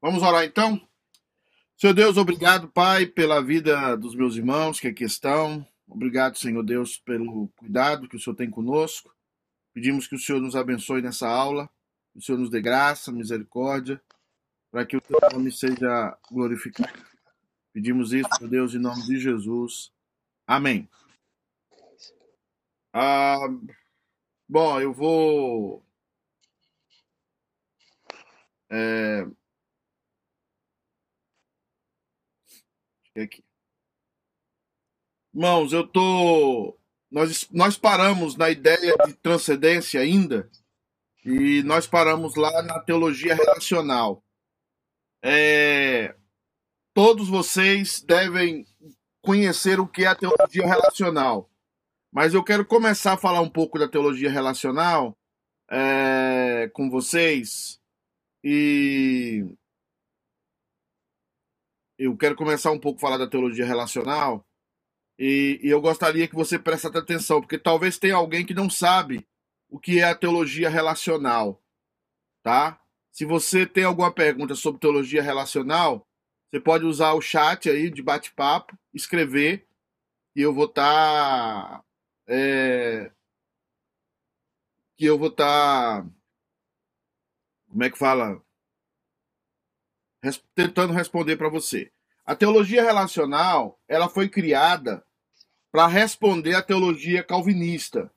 Vamos orar então? Senhor Deus, obrigado, Pai, pela vida dos meus irmãos que aqui estão. Obrigado, Senhor Deus, pelo cuidado que o Senhor tem conosco. Pedimos que o Senhor nos abençoe nessa aula, que o Senhor nos dê graça, misericórdia, para que o teu nome seja glorificado. Pedimos isso, meu Deus, em nome de Jesus. Amém. Ah, bom, eu vou. É... Aqui. Irmãos, eu tô. Nós, nós paramos na ideia de transcendência ainda, e nós paramos lá na teologia relacional. É... Todos vocês devem conhecer o que é a teologia relacional. Mas eu quero começar a falar um pouco da teologia relacional é, com vocês. E eu quero começar um pouco a falar da teologia relacional. E, e eu gostaria que você prestasse atenção, porque talvez tenha alguém que não sabe o que é a teologia relacional. Tá? Se você tem alguma pergunta sobre teologia relacional, você pode usar o chat aí de bate-papo, escrever, e eu vou estar. Tá, é, que eu vou estar. Tá, como é que fala? Res, tentando responder para você. A teologia relacional ela foi criada para responder à teologia calvinista.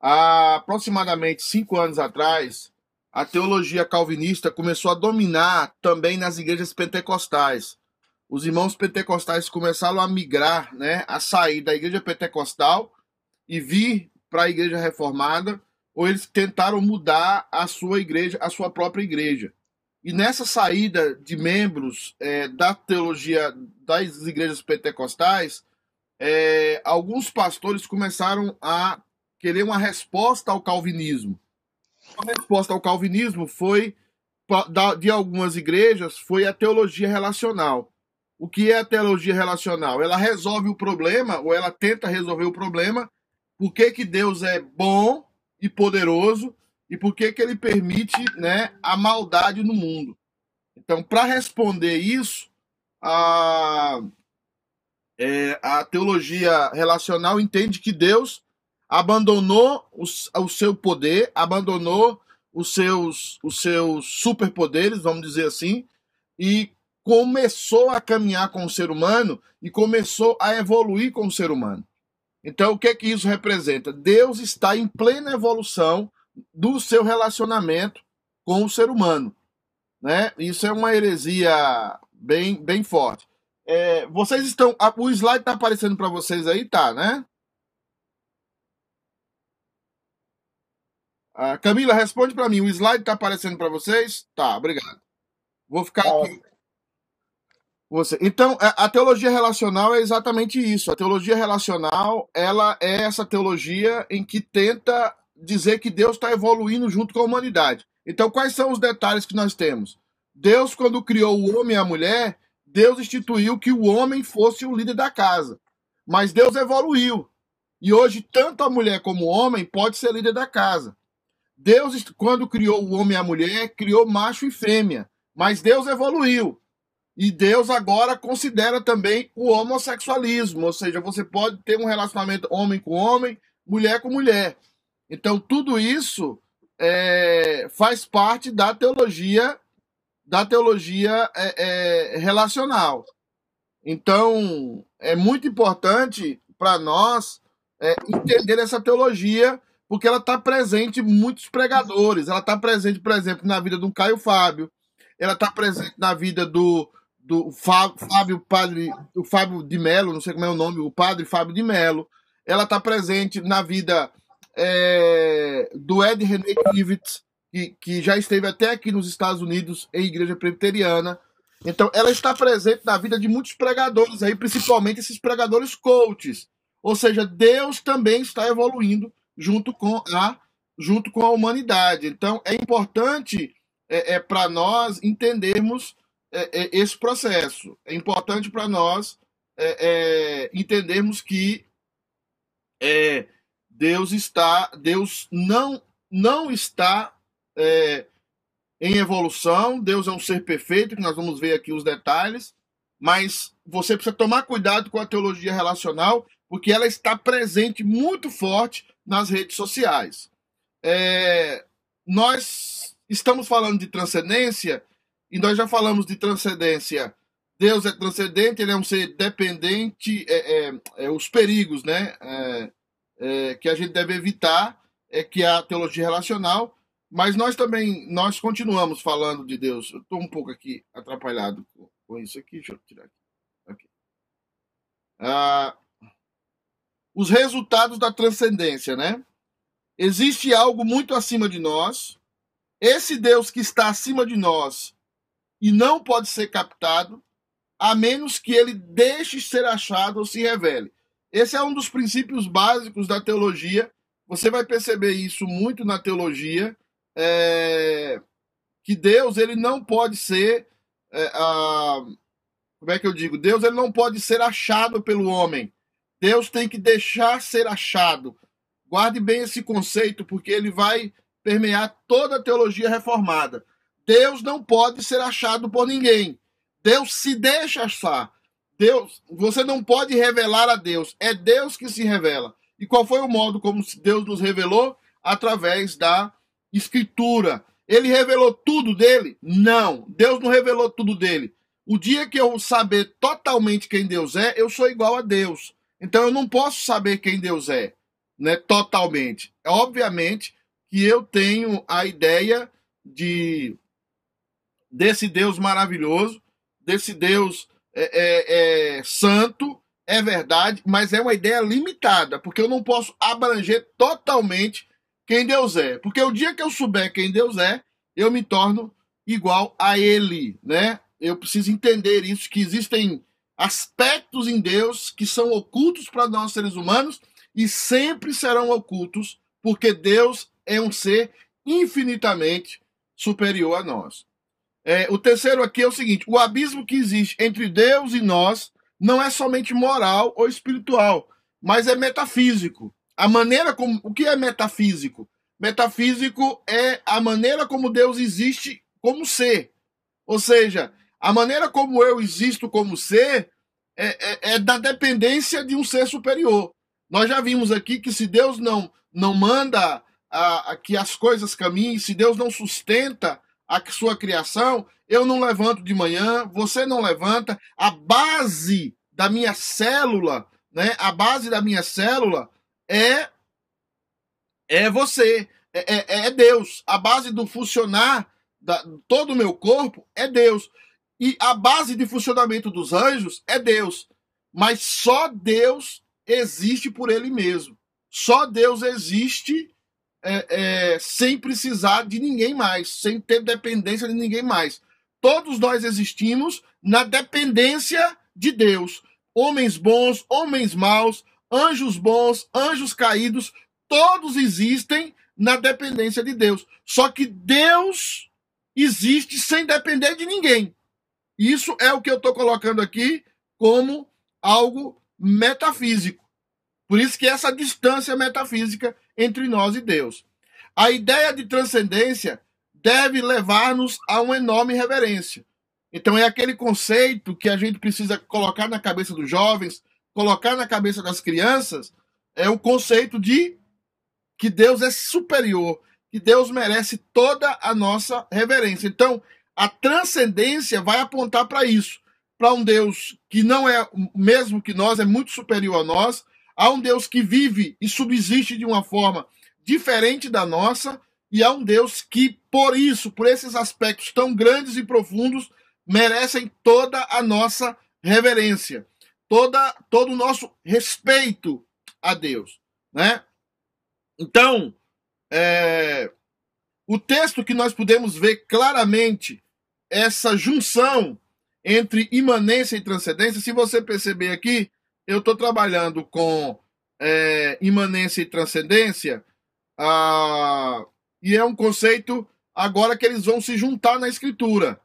Há aproximadamente cinco anos atrás, a teologia calvinista começou a dominar também nas igrejas pentecostais. Os irmãos pentecostais começaram a migrar, né, a sair da igreja pentecostal e vir para a igreja reformada, ou eles tentaram mudar a sua igreja, a sua própria igreja. E nessa saída de membros é, da teologia das igrejas pentecostais, é, alguns pastores começaram a querer uma resposta ao calvinismo a resposta ao calvinismo foi de algumas igrejas foi a teologia relacional. O que é a teologia relacional? Ela resolve o problema, ou ela tenta resolver o problema, por que, que Deus é bom e poderoso e por que, que ele permite né, a maldade no mundo. Então, para responder isso, a, é, a teologia relacional entende que Deus abandonou o, o seu poder, abandonou os seus, os seus superpoderes, vamos dizer assim, e começou a caminhar com o ser humano e começou a evoluir com o ser humano. Então, o que é que isso representa? Deus está em plena evolução do seu relacionamento com o ser humano. Né? Isso é uma heresia bem, bem forte. É, vocês estão. O slide está aparecendo para vocês aí, tá, né? Uh, Camila, responde para mim. O slide está aparecendo para vocês? Tá, obrigado. Vou ficar aqui. Você. Então, a teologia relacional é exatamente isso. A teologia relacional, ela é essa teologia em que tenta dizer que Deus está evoluindo junto com a humanidade. Então, quais são os detalhes que nós temos? Deus, quando criou o homem e a mulher, Deus instituiu que o homem fosse o líder da casa. Mas Deus evoluiu. E hoje, tanto a mulher como o homem pode ser líder da casa. Deus, quando criou o homem e a mulher, criou macho e fêmea. Mas Deus evoluiu. E Deus agora considera também o homossexualismo. Ou seja, você pode ter um relacionamento homem com homem, mulher com mulher. Então, tudo isso é, faz parte da teologia da teologia é, é, relacional. Então, é muito importante para nós é, entender essa teologia porque ela está presente em muitos pregadores. Ela está presente, por exemplo, na vida do Caio Fábio. Ela está presente na vida do, do Fábio Padre, o Fábio de Melo, não sei como é o nome, o Padre Fábio de Melo. Ela está presente na vida é, do Ed René Kivitz, que, que já esteve até aqui nos Estados Unidos em igreja presbiteriana. Então, ela está presente na vida de muitos pregadores aí, principalmente esses pregadores coaches. Ou seja, Deus também está evoluindo junto com a, junto com a humanidade. Então, é importante é, é para nós entendermos é, é, esse processo. É importante para nós é, é, entendermos que Deus está, Deus não não está em evolução, Deus é um ser perfeito, que nós vamos ver aqui os detalhes, mas você precisa tomar cuidado com a teologia relacional, porque ela está presente muito forte nas redes sociais. É, nós estamos falando de transcendência, e nós já falamos de transcendência. Deus é transcendente, ele é um ser dependente, é, é, é os perigos né, é, que a gente deve evitar, é que a teologia relacional mas nós também, nós continuamos falando de Deus. Eu estou um pouco aqui atrapalhado com, isso aqui. Deixa eu tirar aqui. aqui. Ah, os resultados da transcendência, né? Existe algo muito acima de nós. Esse Deus que está acima de nós e não pode ser captado, a menos que ele deixe ser achado ou se revele. Esse é um dos princípios básicos da teologia. Você vai perceber isso muito na teologia é, que Deus ele não pode ser é, a, como é que eu digo? Deus ele não pode ser achado pelo homem. Deus tem que deixar ser achado. Guarde bem esse conceito, porque ele vai permear toda a teologia reformada. Deus não pode ser achado por ninguém. Deus se deixa achar. Deus, você não pode revelar a Deus. É Deus que se revela. E qual foi o modo como Deus nos revelou? Através da escritura. Ele revelou tudo dele? Não. Deus não revelou tudo dele. O dia que eu saber totalmente quem Deus é, eu sou igual a Deus. Então eu não posso saber quem Deus é, né? Totalmente. Obviamente que eu tenho a ideia de desse Deus maravilhoso, desse Deus é, é, é, santo, é verdade, mas é uma ideia limitada, porque eu não posso abranger totalmente quem Deus é. Porque o dia que eu souber quem Deus é, eu me torno igual a Ele, né? Eu preciso entender isso, que existem aspectos em Deus que são ocultos para nós seres humanos e sempre serão ocultos, porque Deus é um ser infinitamente superior a nós. É, o terceiro aqui é o seguinte: o abismo que existe entre Deus e nós não é somente moral ou espiritual, mas é metafísico. A maneira como. O que é metafísico? Metafísico é a maneira como Deus existe como ser. Ou seja, a maneira como eu existo como ser é, é, é da dependência de um ser superior. Nós já vimos aqui que se Deus não, não manda a, a, que as coisas caminhem, se Deus não sustenta a sua criação, eu não levanto de manhã, você não levanta. A base da minha célula, né? A base da minha célula é é você, é, é, é Deus. A base do funcionar da todo o meu corpo é Deus. E a base de funcionamento dos anjos é Deus. Mas só Deus existe por ele mesmo. Só Deus existe é, é, sem precisar de ninguém mais, sem ter dependência de ninguém mais. Todos nós existimos na dependência de Deus. Homens bons, homens maus, anjos bons, anjos caídos, todos existem na dependência de Deus. Só que Deus existe sem depender de ninguém. Isso é o que eu estou colocando aqui como algo metafísico. Por isso que essa distância metafísica entre nós e Deus. A ideia de transcendência deve levar-nos a uma enorme reverência. Então é aquele conceito que a gente precisa colocar na cabeça dos jovens, colocar na cabeça das crianças é o conceito de que Deus é superior, que Deus merece toda a nossa reverência. Então, a transcendência vai apontar para isso, para um Deus que não é o mesmo que nós, é muito superior a nós, a um Deus que vive e subsiste de uma forma diferente da nossa, e a um Deus que, por isso, por esses aspectos tão grandes e profundos, merecem toda a nossa reverência toda, todo o nosso respeito a Deus. Né? Então, é, o texto que nós podemos ver claramente essa junção entre imanência e transcendência, se você perceber aqui, eu estou trabalhando com é, imanência e transcendência, ah, e é um conceito agora que eles vão se juntar na escritura,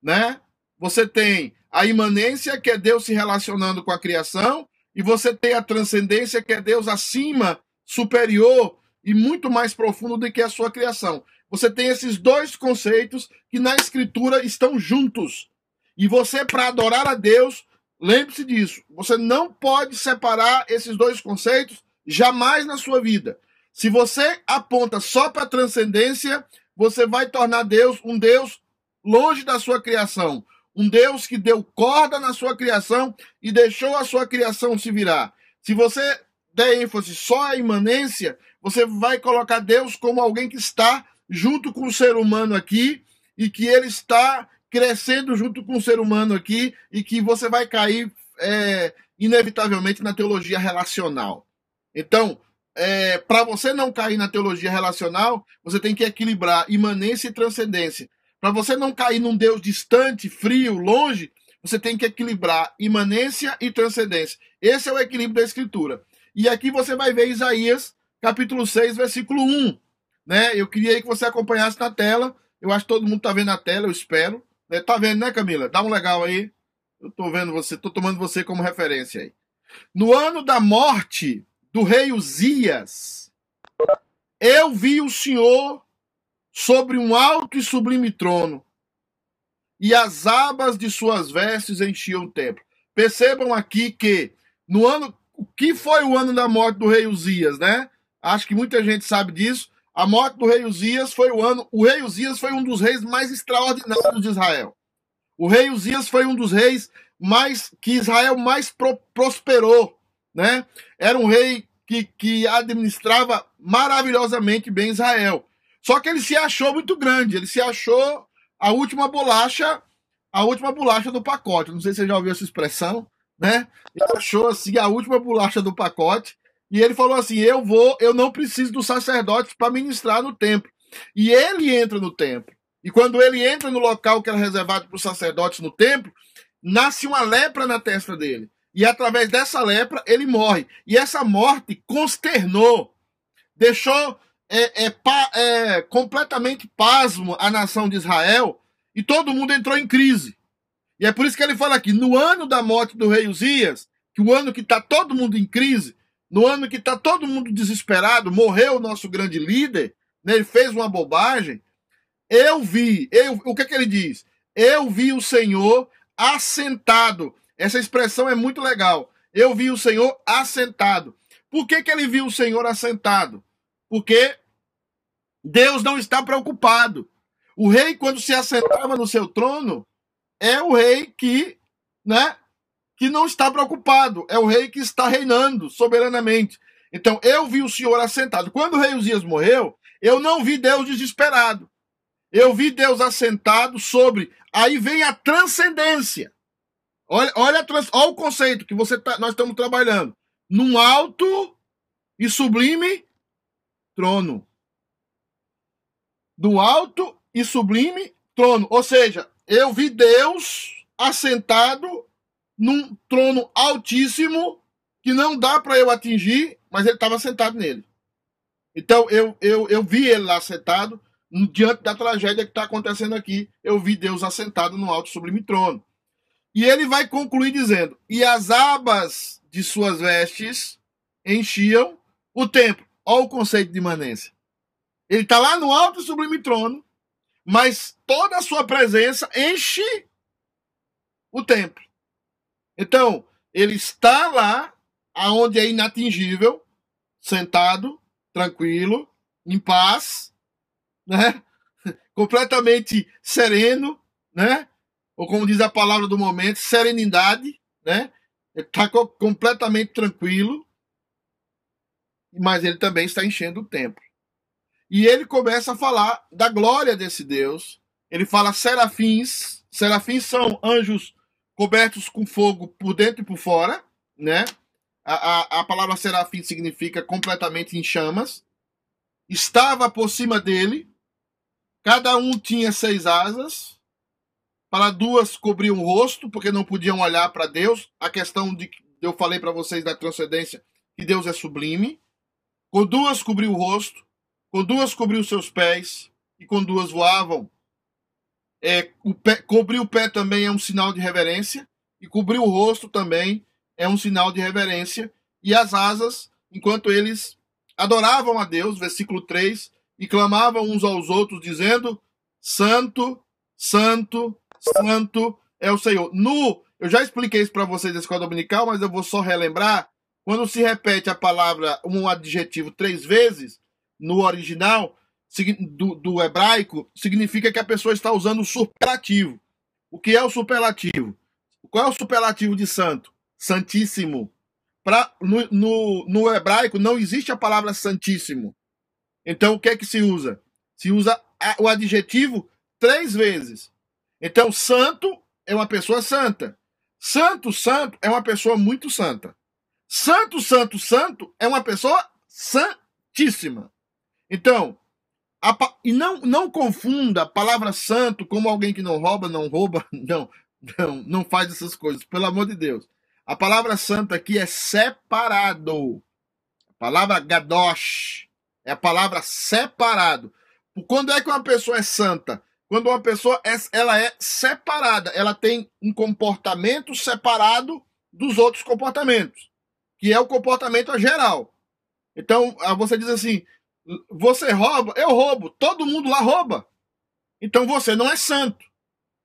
né? Você tem a imanência, que é Deus se relacionando com a criação, e você tem a transcendência, que é Deus acima, superior e muito mais profundo do que a sua criação. você tem esses dois conceitos que na Escritura estão juntos. E você, para adorar a Deus, lembre-se disso. Você não pode separar esses dois conceitos jamais na sua vida. Se você aponta só para a transcendência, você vai tornar Deus um Deus longe da sua criação. Um Deus que deu corda na sua criação e deixou a sua criação se virar. Se você der ênfase só à imanência, você vai colocar Deus como alguém que está junto com o ser humano aqui e que ele está crescendo junto com o ser humano aqui e que você vai cair é, inevitavelmente na teologia relacional. Então, é, para você não cair na teologia relacional, você tem que equilibrar imanência e transcendência. Para você não cair num Deus distante, frio, longe, você tem que equilibrar imanência e transcendência. Esse é o equilíbrio da Escritura. E aqui você vai ver Isaías, capítulo 6, versículo 1 né? Eu queria que você acompanhasse na tela. Eu acho que todo mundo está vendo na tela, eu espero. É, tá vendo, né, Camila? Dá um legal aí. Eu tô vendo você, tô tomando você como referência aí. No ano da morte do rei Uzias, eu vi o Senhor sobre um alto e sublime trono, e as abas de suas vestes enchiam o templo. Percebam aqui que no ano, o que foi o ano da morte do rei Uzias, né? Acho que muita gente sabe disso. A morte do rei Uzias foi o ano. O rei Uzias foi um dos reis mais extraordinários de Israel. O rei Uzias foi um dos reis mais que Israel mais pro, prosperou, né? Era um rei que, que administrava maravilhosamente bem Israel. Só que ele se achou muito grande, ele se achou a última bolacha, a última bolacha do pacote. Não sei se você já ouviu essa expressão, né? Ele achou assim a última bolacha do pacote e ele falou assim: Eu vou, eu não preciso dos sacerdotes para ministrar no templo. E ele entra no templo. E quando ele entra no local que era reservado para os sacerdotes no templo, nasce uma lepra na testa dele. E através dessa lepra ele morre. E essa morte consternou, deixou é, é, pa, é, completamente pasmo a nação de Israel. E todo mundo entrou em crise. E é por isso que ele fala aqui: no ano da morte do rei Uzias, que o ano que está todo mundo em crise, no ano que está todo mundo desesperado, morreu o nosso grande líder, né, ele fez uma bobagem. Eu vi, eu, o que, é que ele diz? Eu vi o Senhor assentado. Essa expressão é muito legal. Eu vi o Senhor assentado. Por que, que ele viu o Senhor assentado? Porque Deus não está preocupado. O rei, quando se assentava no seu trono, é o rei que né, que não está preocupado, é o rei que está reinando soberanamente. Então, eu vi o Senhor assentado. Quando o rei Uzias morreu, eu não vi Deus desesperado. Eu vi Deus assentado sobre. Aí vem a transcendência. Olha, olha, trans... olha o conceito que você tá... nós estamos trabalhando. Num alto e sublime trono. Do alto e sublime trono. Ou seja, eu vi Deus assentado num trono altíssimo que não dá para eu atingir, mas ele estava sentado nele. Então eu, eu, eu vi ele lá sentado, diante da tragédia que está acontecendo aqui. Eu vi Deus assentado no alto sublime trono. E ele vai concluir dizendo: E as abas de suas vestes enchiam o templo. Olha o conceito de imanência. Ele está lá no alto sublime trono, mas toda a sua presença enche o templo. Então, ele está lá, aonde é inatingível, sentado, tranquilo, em paz, né? completamente sereno, né? ou como diz a palavra do momento, serenidade, né? Está completamente tranquilo, mas ele também está enchendo o templo. E ele começa a falar da glória desse Deus. Ele fala serafins. Serafins são anjos cobertos com fogo por dentro e por fora, né? A, a, a palavra serafim significa completamente em chamas. Estava por cima dele. Cada um tinha seis asas. Para duas cobriam o rosto, porque não podiam olhar para Deus. A questão de que eu falei para vocês da transcendência, que Deus é sublime. Com duas cobriu o rosto. Com duas cobriu seus pés. E com duas voavam é, o pé, cobrir o pé também é um sinal de reverência, e cobrir o rosto também é um sinal de reverência, e as asas, enquanto eles adoravam a Deus, versículo 3, e clamavam uns aos outros, dizendo: Santo, Santo, Santo é o Senhor. No, eu já expliquei isso para vocês da escola dominical, mas eu vou só relembrar. Quando se repete a palavra, um adjetivo três vezes, no original do, do hebraico, significa que a pessoa está usando o superlativo. O que é o superlativo? Qual é o superlativo de santo? Santíssimo. Pra, no, no, no hebraico não existe a palavra santíssimo. Então o que é que se usa? Se usa o adjetivo três vezes. Então, santo é uma pessoa santa. Santo, santo é uma pessoa muito santa. Santo, santo, santo é uma pessoa santíssima. Então, a, e não, não confunda a palavra santo como alguém que não rouba, não rouba, não, não, não faz essas coisas, pelo amor de Deus. A palavra santo aqui é separado. A palavra gadosh é a palavra separado. Quando é que uma pessoa é santa? Quando uma pessoa é, ela é separada, ela tem um comportamento separado dos outros comportamentos, que é o comportamento geral. Então, você diz assim: você rouba, eu roubo, todo mundo lá rouba. Então você não é santo.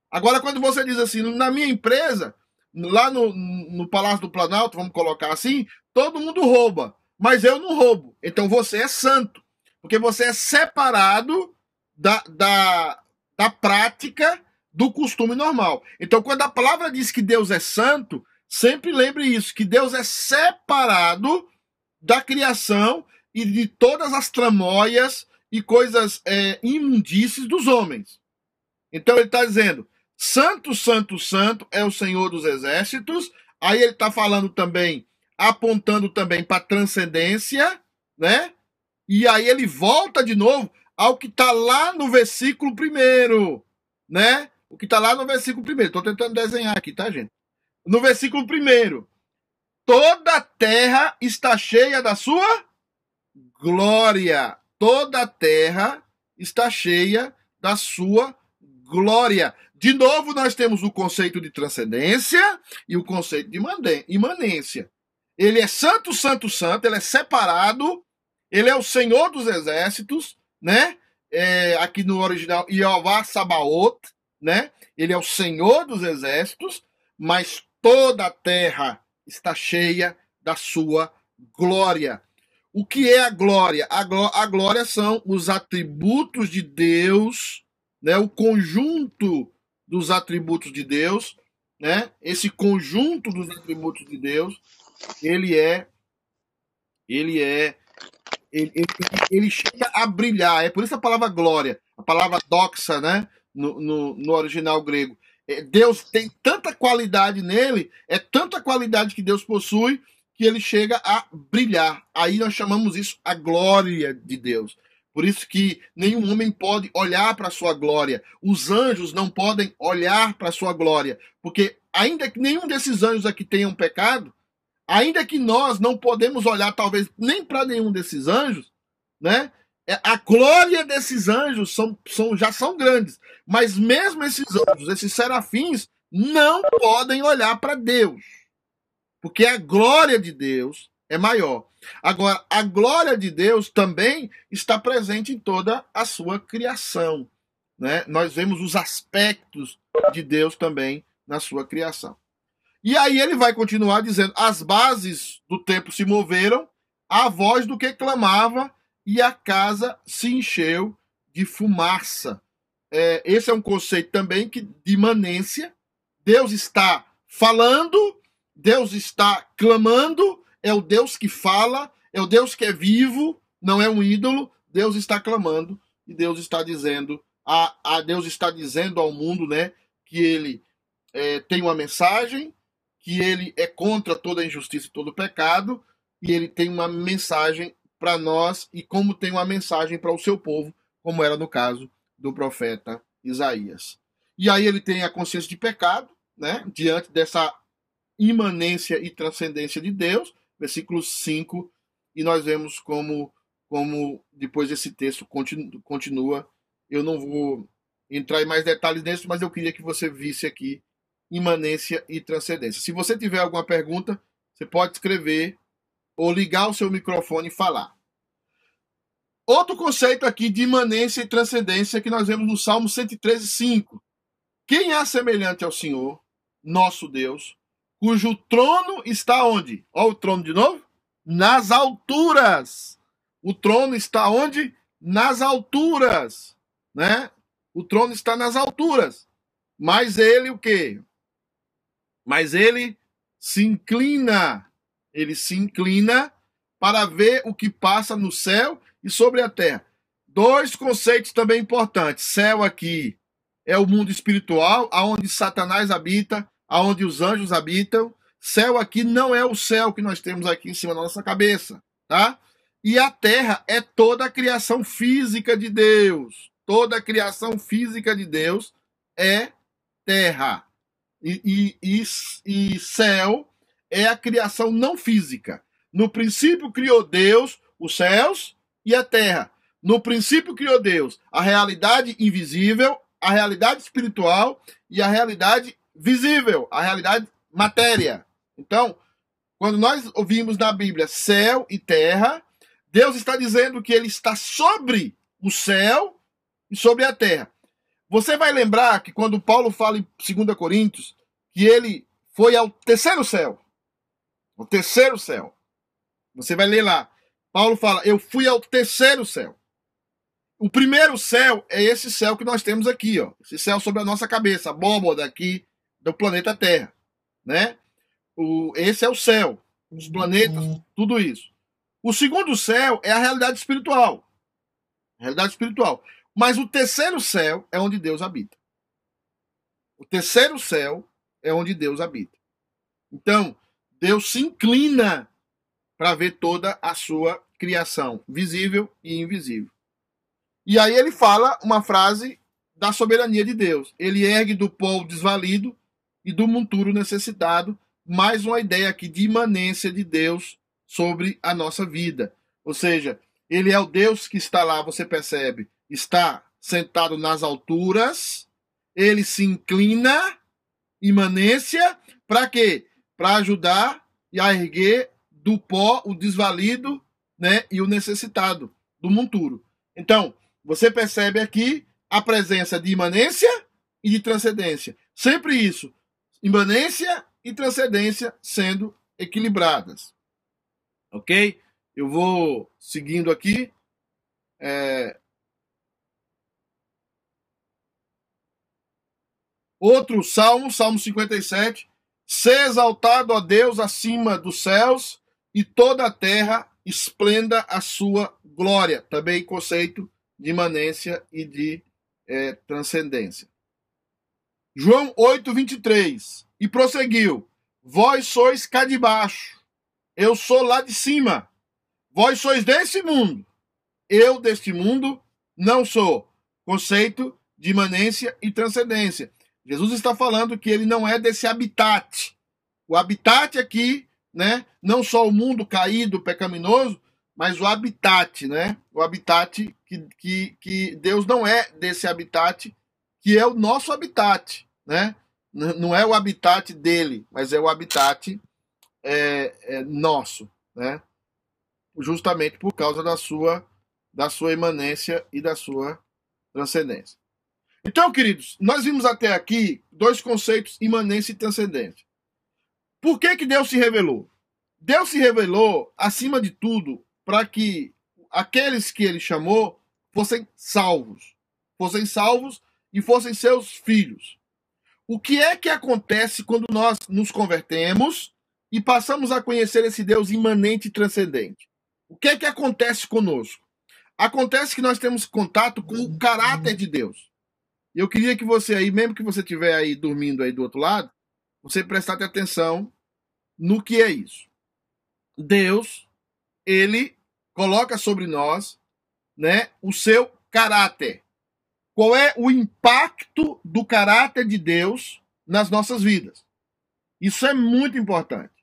Agora, quando você diz assim, na minha empresa, lá no, no Palácio do Planalto, vamos colocar assim, todo mundo rouba, mas eu não roubo. Então você é santo, porque você é separado da, da, da prática do costume normal. Então, quando a palavra diz que Deus é santo, sempre lembre isso, que Deus é separado da criação e de todas as tramóias e coisas é, imundícies dos homens. Então ele está dizendo: Santo, Santo, Santo é o Senhor dos Exércitos. Aí ele está falando também, apontando também para transcendência, né? E aí ele volta de novo ao que está lá no versículo primeiro, né? O que está lá no versículo primeiro. Estou tentando desenhar aqui, tá, gente? No versículo primeiro. Toda a terra está cheia da sua glória. Toda a terra está cheia da sua glória. De novo, nós temos o conceito de transcendência e o conceito de imanência. Ele é santo, santo, santo, ele é separado, ele é o Senhor dos exércitos, né? É, aqui no original, Jeová Sabaoth, né? Ele é o Senhor dos exércitos, mas toda a terra está cheia da sua glória. O que é a glória? A, gló a glória são os atributos de Deus, né? o conjunto dos atributos de Deus, né? Esse conjunto dos atributos de Deus, ele é ele é ele, ele, ele, chega a brilhar. É por isso a palavra glória, a palavra doxa, né? No, no, no original grego. É, Deus tem tanta qualidade nele, é tanta qualidade que Deus possui, que ele chega a brilhar. Aí nós chamamos isso a glória de Deus. Por isso que nenhum homem pode olhar para a sua glória. Os anjos não podem olhar para a sua glória, porque ainda que nenhum desses anjos aqui tenham pecado, ainda que nós não podemos olhar talvez nem para nenhum desses anjos, né? É, a glória desses anjos são, são, já são grandes, mas mesmo esses anjos, esses serafins, não podem olhar para Deus. Porque a glória de Deus é maior. Agora, a glória de Deus também está presente em toda a sua criação. Né? Nós vemos os aspectos de Deus também na sua criação. E aí ele vai continuar dizendo: as bases do templo se moveram, a voz do que clamava, e a casa se encheu de fumaça. É, esse é um conceito também que, de imanência. Deus está falando Deus está clamando, é o Deus que fala, é o Deus que é vivo, não é um ídolo. Deus está clamando e Deus está dizendo, a, a Deus está dizendo ao mundo, né, que ele é, tem uma mensagem, que ele é contra toda injustiça e todo pecado, e ele tem uma mensagem para nós e como tem uma mensagem para o seu povo, como era no caso do profeta Isaías. E aí ele tem a consciência de pecado, né, diante dessa imanência e transcendência de Deus, versículo 5, e nós vemos como, como depois esse texto continua. Eu não vou entrar em mais detalhes nisso, mas eu queria que você visse aqui imanência e transcendência. Se você tiver alguma pergunta, você pode escrever ou ligar o seu microfone e falar. Outro conceito aqui de imanência e transcendência que nós vemos no Salmo 113, 5. Quem é semelhante ao Senhor, nosso Deus, cujo trono está onde? Olha o trono de novo. Nas alturas. O trono está onde? Nas alturas, né? O trono está nas alturas. Mas ele o quê? Mas ele se inclina, ele se inclina para ver o que passa no céu e sobre a terra. Dois conceitos também importantes. Céu aqui é o mundo espiritual, aonde Satanás habita, aonde os anjos habitam. Céu aqui não é o céu que nós temos aqui em cima da nossa cabeça, tá? E a terra é toda a criação física de Deus. Toda a criação física de Deus é terra. E, e, e, e céu é a criação não física. No princípio criou Deus os céus e a terra. No princípio criou Deus a realidade invisível, a realidade espiritual e a realidade visível, a realidade matéria. Então, quando nós ouvimos na Bíblia céu e terra, Deus está dizendo que ele está sobre o céu e sobre a terra. Você vai lembrar que quando Paulo fala em 2 Coríntios que ele foi ao terceiro céu. O terceiro céu. Você vai ler lá. Paulo fala: Eu fui ao terceiro céu. O primeiro céu é esse céu que nós temos aqui, ó. Esse céu sobre a nossa cabeça, a abóboda do planeta Terra, né? O, esse é o céu, os planetas, tudo isso. O segundo céu é a realidade espiritual. realidade espiritual. Mas o terceiro céu é onde Deus habita. O terceiro céu é onde Deus habita. Então, Deus se inclina para ver toda a sua criação, visível e invisível. E aí ele fala uma frase da soberania de Deus. Ele ergue do pó o desvalido e do monturo necessitado. Mais uma ideia aqui de imanência de Deus sobre a nossa vida. Ou seja, ele é o Deus que está lá, você percebe, está sentado nas alturas, ele se inclina, imanência, para quê? Para ajudar e a erguer do pó o desvalido né, e o necessitado do monturo. Então, você percebe aqui a presença de imanência e de transcendência. Sempre isso. Imanência e transcendência sendo equilibradas. Ok? Eu vou seguindo aqui. É... Outro salmo, Salmo 57. Ser exaltado a Deus acima dos céus e toda a terra esplenda a sua glória. Também conceito de imanência e de é, transcendência. João 8, 23. E prosseguiu: Vós sois cá de baixo, eu sou lá de cima. Vós sois desse mundo, eu deste mundo não sou. Conceito de imanência e transcendência. Jesus está falando que ele não é desse habitat. O habitat aqui, né, não só o mundo caído, pecaminoso, mas o habitat, né? O habitat que, que, que Deus não é desse habitat, que é o nosso habitat, né? Não é o habitat dele, mas é o habitat é, é nosso, né? Justamente por causa da sua da sua imanência e da sua transcendência. Então, queridos, nós vimos até aqui dois conceitos, imanência e transcendência. Por que, que Deus se revelou? Deus se revelou, acima de tudo, para que aqueles que ele chamou fossem salvos. Fossem salvos e fossem seus filhos. O que é que acontece quando nós nos convertemos e passamos a conhecer esse Deus imanente e transcendente? O que é que acontece conosco? Acontece que nós temos contato com o caráter de Deus. Eu queria que você aí, mesmo que você estiver aí dormindo aí do outro lado, você prestasse atenção no que é isso. Deus ele coloca sobre nós, né, o seu caráter. Qual é o impacto do caráter de Deus nas nossas vidas? Isso é muito importante.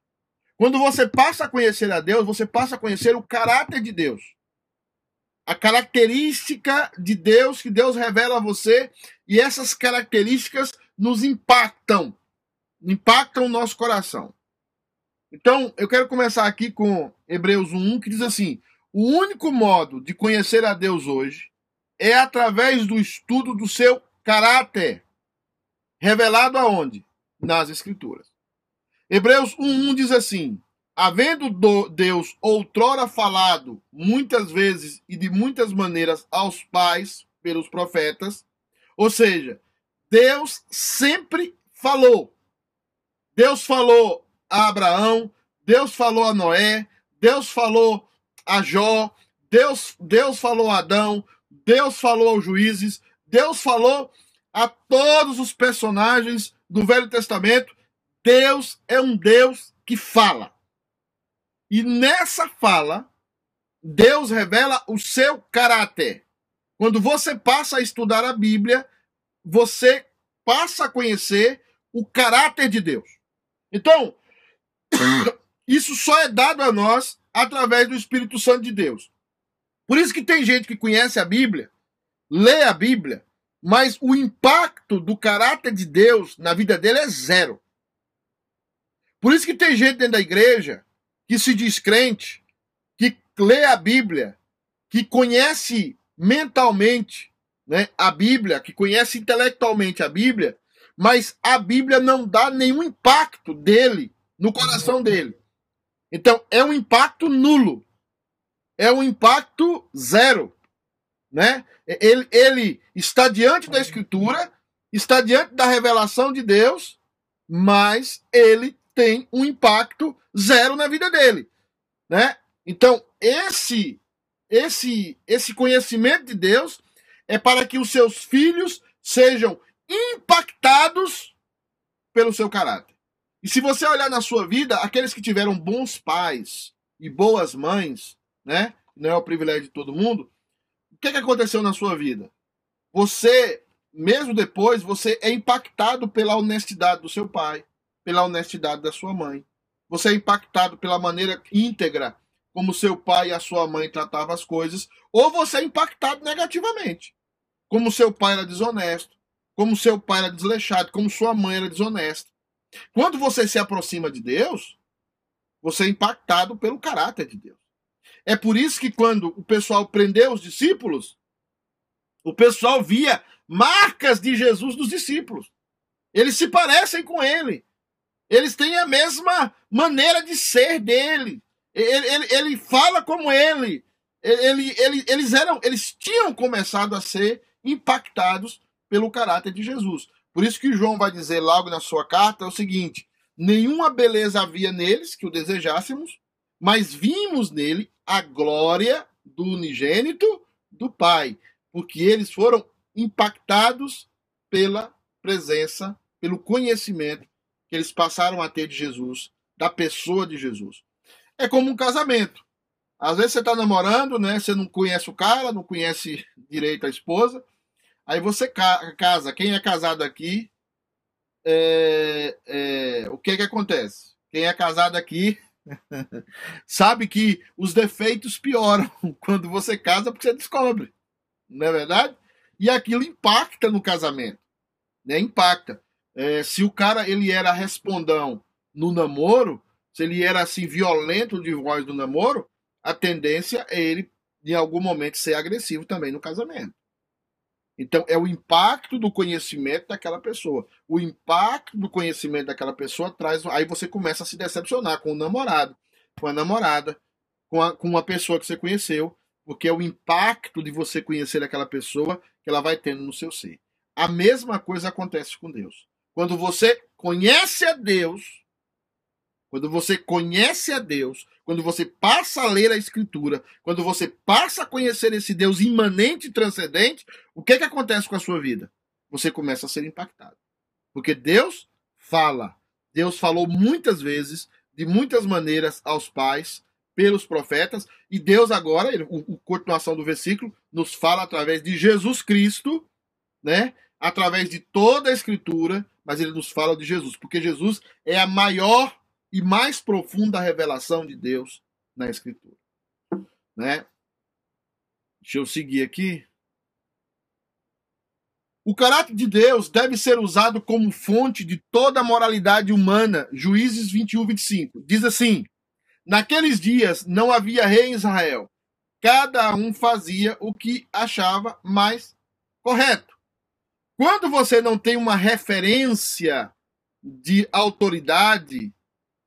Quando você passa a conhecer a Deus, você passa a conhecer o caráter de Deus. A característica de Deus que Deus revela a você, e essas características nos impactam, impactam o nosso coração. Então, eu quero começar aqui com Hebreus 1, que diz assim: o único modo de conhecer a Deus hoje é através do estudo do seu caráter, revelado aonde? Nas Escrituras. Hebreus 1:1 diz assim: havendo Deus outrora falado muitas vezes e de muitas maneiras aos pais pelos profetas, ou seja, Deus sempre falou. Deus falou a Abraão, Deus falou a Noé, Deus falou a Jó, Deus, Deus falou a Adão, Deus falou aos juízes, Deus falou a todos os personagens do Velho Testamento. Deus é um Deus que fala. E nessa fala, Deus revela o seu caráter. Quando você passa a estudar a Bíblia, você passa a conhecer o caráter de Deus. Então, isso só é dado a nós através do Espírito Santo de Deus. Por isso que tem gente que conhece a Bíblia, lê a Bíblia, mas o impacto do caráter de Deus na vida dele é zero. Por isso que tem gente dentro da igreja que se diz crente, que lê a Bíblia, que conhece mentalmente né, a Bíblia, que conhece intelectualmente a Bíblia, mas a Bíblia não dá nenhum impacto dele no coração dele. Então, é um impacto nulo. É um impacto zero. Né? Ele, ele está diante da Escritura, está diante da revelação de Deus, mas ele tem um impacto zero na vida dele. Né? Então, esse, esse, esse conhecimento de Deus é para que os seus filhos sejam impactados pelo seu caráter. E se você olhar na sua vida, aqueles que tiveram bons pais e boas mães, né? Não é o privilégio de todo mundo. O que, que aconteceu na sua vida? Você, mesmo depois, você é impactado pela honestidade do seu pai, pela honestidade da sua mãe. Você é impactado pela maneira íntegra como seu pai e a sua mãe tratavam as coisas, ou você é impactado negativamente, como seu pai era desonesto, como seu pai era desleixado, como sua mãe era desonesta. Quando você se aproxima de Deus, você é impactado pelo caráter de Deus. É por isso que quando o pessoal prendeu os discípulos, o pessoal via marcas de Jesus nos discípulos. Eles se parecem com ele. Eles têm a mesma maneira de ser dele. Ele, ele, ele fala como ele. Ele, ele, eles eram, eles tinham começado a ser impactados pelo caráter de Jesus. Por isso que João vai dizer logo na sua carta o seguinte: nenhuma beleza havia neles que o desejássemos, mas vimos nele a glória do unigênito do Pai, porque eles foram impactados pela presença, pelo conhecimento que eles passaram a ter de Jesus, da pessoa de Jesus. É como um casamento. Às vezes você está namorando, né? Você não conhece o cara, não conhece direito a esposa. Aí você casa. Quem é casado aqui, é, é, o que que acontece? Quem é casado aqui sabe que os defeitos pioram quando você casa porque você descobre, não é verdade? E aquilo impacta no casamento, né? Impacta. É, se o cara ele era respondão no namoro, se ele era assim violento de voz no namoro, a tendência é ele em algum momento ser agressivo também no casamento. Então, é o impacto do conhecimento daquela pessoa. O impacto do conhecimento daquela pessoa traz. Aí você começa a se decepcionar com o namorado, com a namorada, com, a, com uma pessoa que você conheceu, porque é o impacto de você conhecer aquela pessoa que ela vai tendo no seu ser. A mesma coisa acontece com Deus. Quando você conhece a Deus, quando você conhece a Deus, quando você passa a ler a Escritura, quando você passa a conhecer esse Deus imanente e transcendente, o que, que acontece com a sua vida? Você começa a ser impactado. Porque Deus fala. Deus falou muitas vezes, de muitas maneiras, aos pais, pelos profetas, e Deus agora, a continuação do versículo, nos fala através de Jesus Cristo, né? através de toda a Escritura, mas ele nos fala de Jesus, porque Jesus é a maior e mais profunda revelação de Deus na Escritura. Né? Deixa eu seguir aqui. O caráter de Deus deve ser usado como fonte de toda a moralidade humana. Juízes 21, 25. Diz assim: Naqueles dias não havia rei em Israel. cada um fazia o que achava mais correto. Quando você não tem uma referência de autoridade,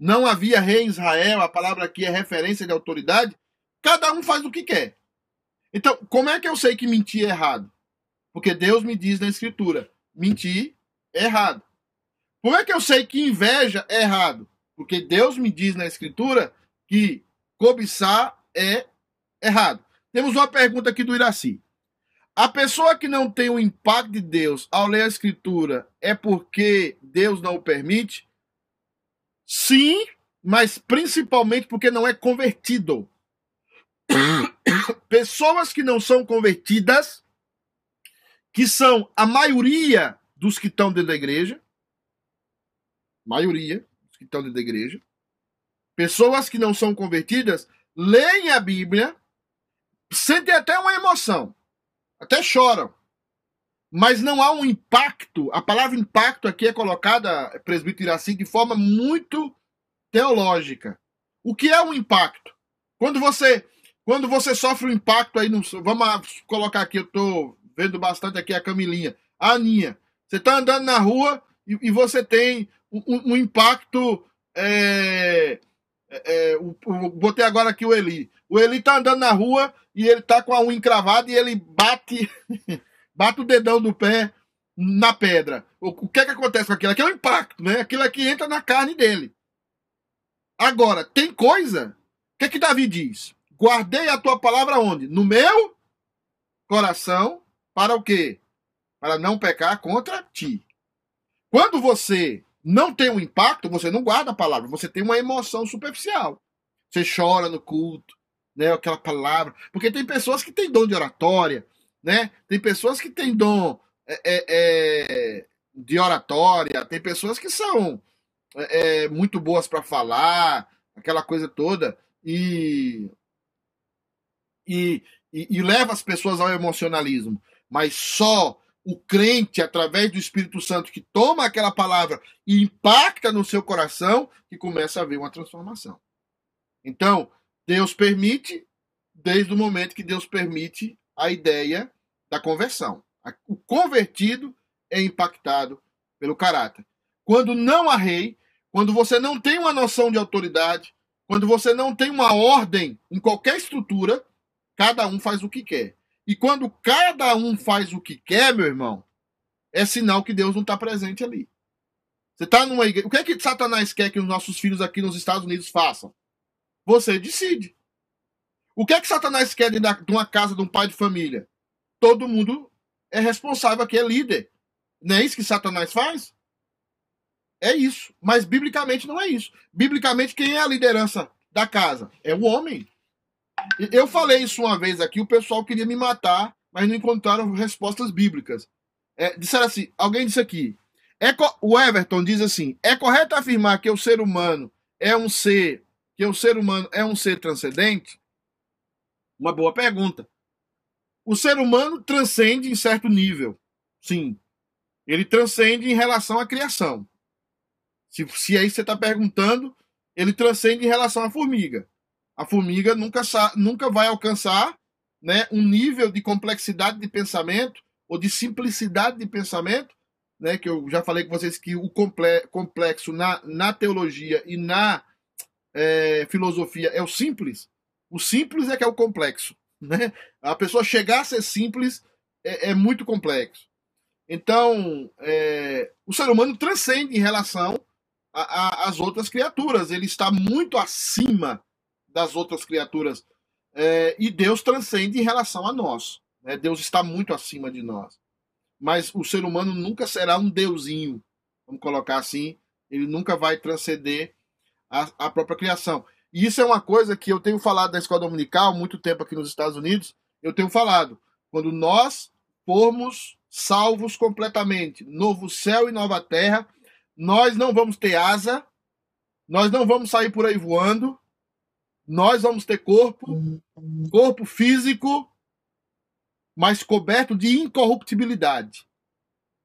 não havia rei em Israel, a palavra aqui é referência de autoridade, cada um faz o que quer. Então, como é que eu sei que mentir é errado? Porque Deus me diz na Escritura: mentir é errado. Como é que eu sei que inveja é errado? Porque Deus me diz na Escritura que cobiçar é errado. Temos uma pergunta aqui do Iraci. A pessoa que não tem o impacto de Deus ao ler a Escritura é porque Deus não o permite? Sim, mas principalmente porque não é convertido. Pessoas que não são convertidas, que são a maioria dos que estão dentro da igreja, maioria dos que estão dentro da igreja, pessoas que não são convertidas, leem a Bíblia, sentem até uma emoção, até choram, mas não há um impacto. A palavra impacto aqui é colocada, presbítero Iraci, de forma muito teológica. O que é um impacto? Quando você quando você sofre um impacto aí no, vamos colocar aqui, eu estou vendo bastante aqui a Camilinha, a Aninha. Você está andando na rua e, e você tem um, um impacto é, é, é o, o, botei agora aqui o Eli. O Eli tá andando na rua e ele tá com a unha encravada e ele bate bate o dedão do pé na pedra. O, que é que acontece com aquilo? Aquilo é um impacto, né? Aquilo aqui entra na carne dele. Agora, tem coisa. O que é que Davi diz? Guardei a tua palavra onde? No meu coração. Para o quê? Para não pecar contra ti. Quando você não tem um impacto, você não guarda a palavra, você tem uma emoção superficial. Você chora no culto, né? Aquela palavra. Porque tem pessoas que têm dom de oratória, né? Tem pessoas que têm dom é, é, é de oratória, tem pessoas que são é, é muito boas para falar, aquela coisa toda, e, e, e, e leva as pessoas ao emocionalismo. Mas só o crente, através do Espírito Santo, que toma aquela palavra e impacta no seu coração, que começa a haver uma transformação. Então, Deus permite, desde o momento que Deus permite a ideia da conversão. O convertido é impactado pelo caráter. Quando não há rei, quando você não tem uma noção de autoridade, quando você não tem uma ordem em qualquer estrutura, cada um faz o que quer. E quando cada um faz o que quer, meu irmão, é sinal que Deus não está presente ali. Você está numa igreja. O que é que Satanás quer que os nossos filhos aqui nos Estados Unidos façam? Você decide. O que é que Satanás quer de uma casa de um pai de família? Todo mundo é responsável aqui, é líder. Não é isso que Satanás faz? É isso. Mas biblicamente não é isso. Biblicamente, quem é a liderança da casa? É o homem. Eu falei isso uma vez aqui, o pessoal queria me matar, mas não encontraram respostas bíblicas. É, disseram assim, alguém disse aqui, é, o Everton diz assim, é correto afirmar que o ser humano é um ser, que o ser humano é um ser transcendente? Uma boa pergunta. O ser humano transcende em certo nível, sim. Ele transcende em relação à criação. Se, se aí você está perguntando, ele transcende em relação à formiga a formiga nunca, nunca vai alcançar né, um nível de complexidade de pensamento ou de simplicidade de pensamento, né, que eu já falei com vocês que o complexo na, na teologia e na é, filosofia é o simples. O simples é que é o complexo. Né? A pessoa chegar a ser simples é, é muito complexo. Então, é, o ser humano transcende em relação às outras criaturas. Ele está muito acima das outras criaturas. É, e Deus transcende em relação a nós. Né? Deus está muito acima de nós. Mas o ser humano nunca será um deusinho, vamos colocar assim. Ele nunca vai transcender a, a própria criação. E isso é uma coisa que eu tenho falado da escola dominical muito tempo aqui nos Estados Unidos. Eu tenho falado. Quando nós formos salvos completamente, novo céu e nova terra, nós não vamos ter asa, nós não vamos sair por aí voando, nós vamos ter corpo, corpo físico, mas coberto de incorruptibilidade,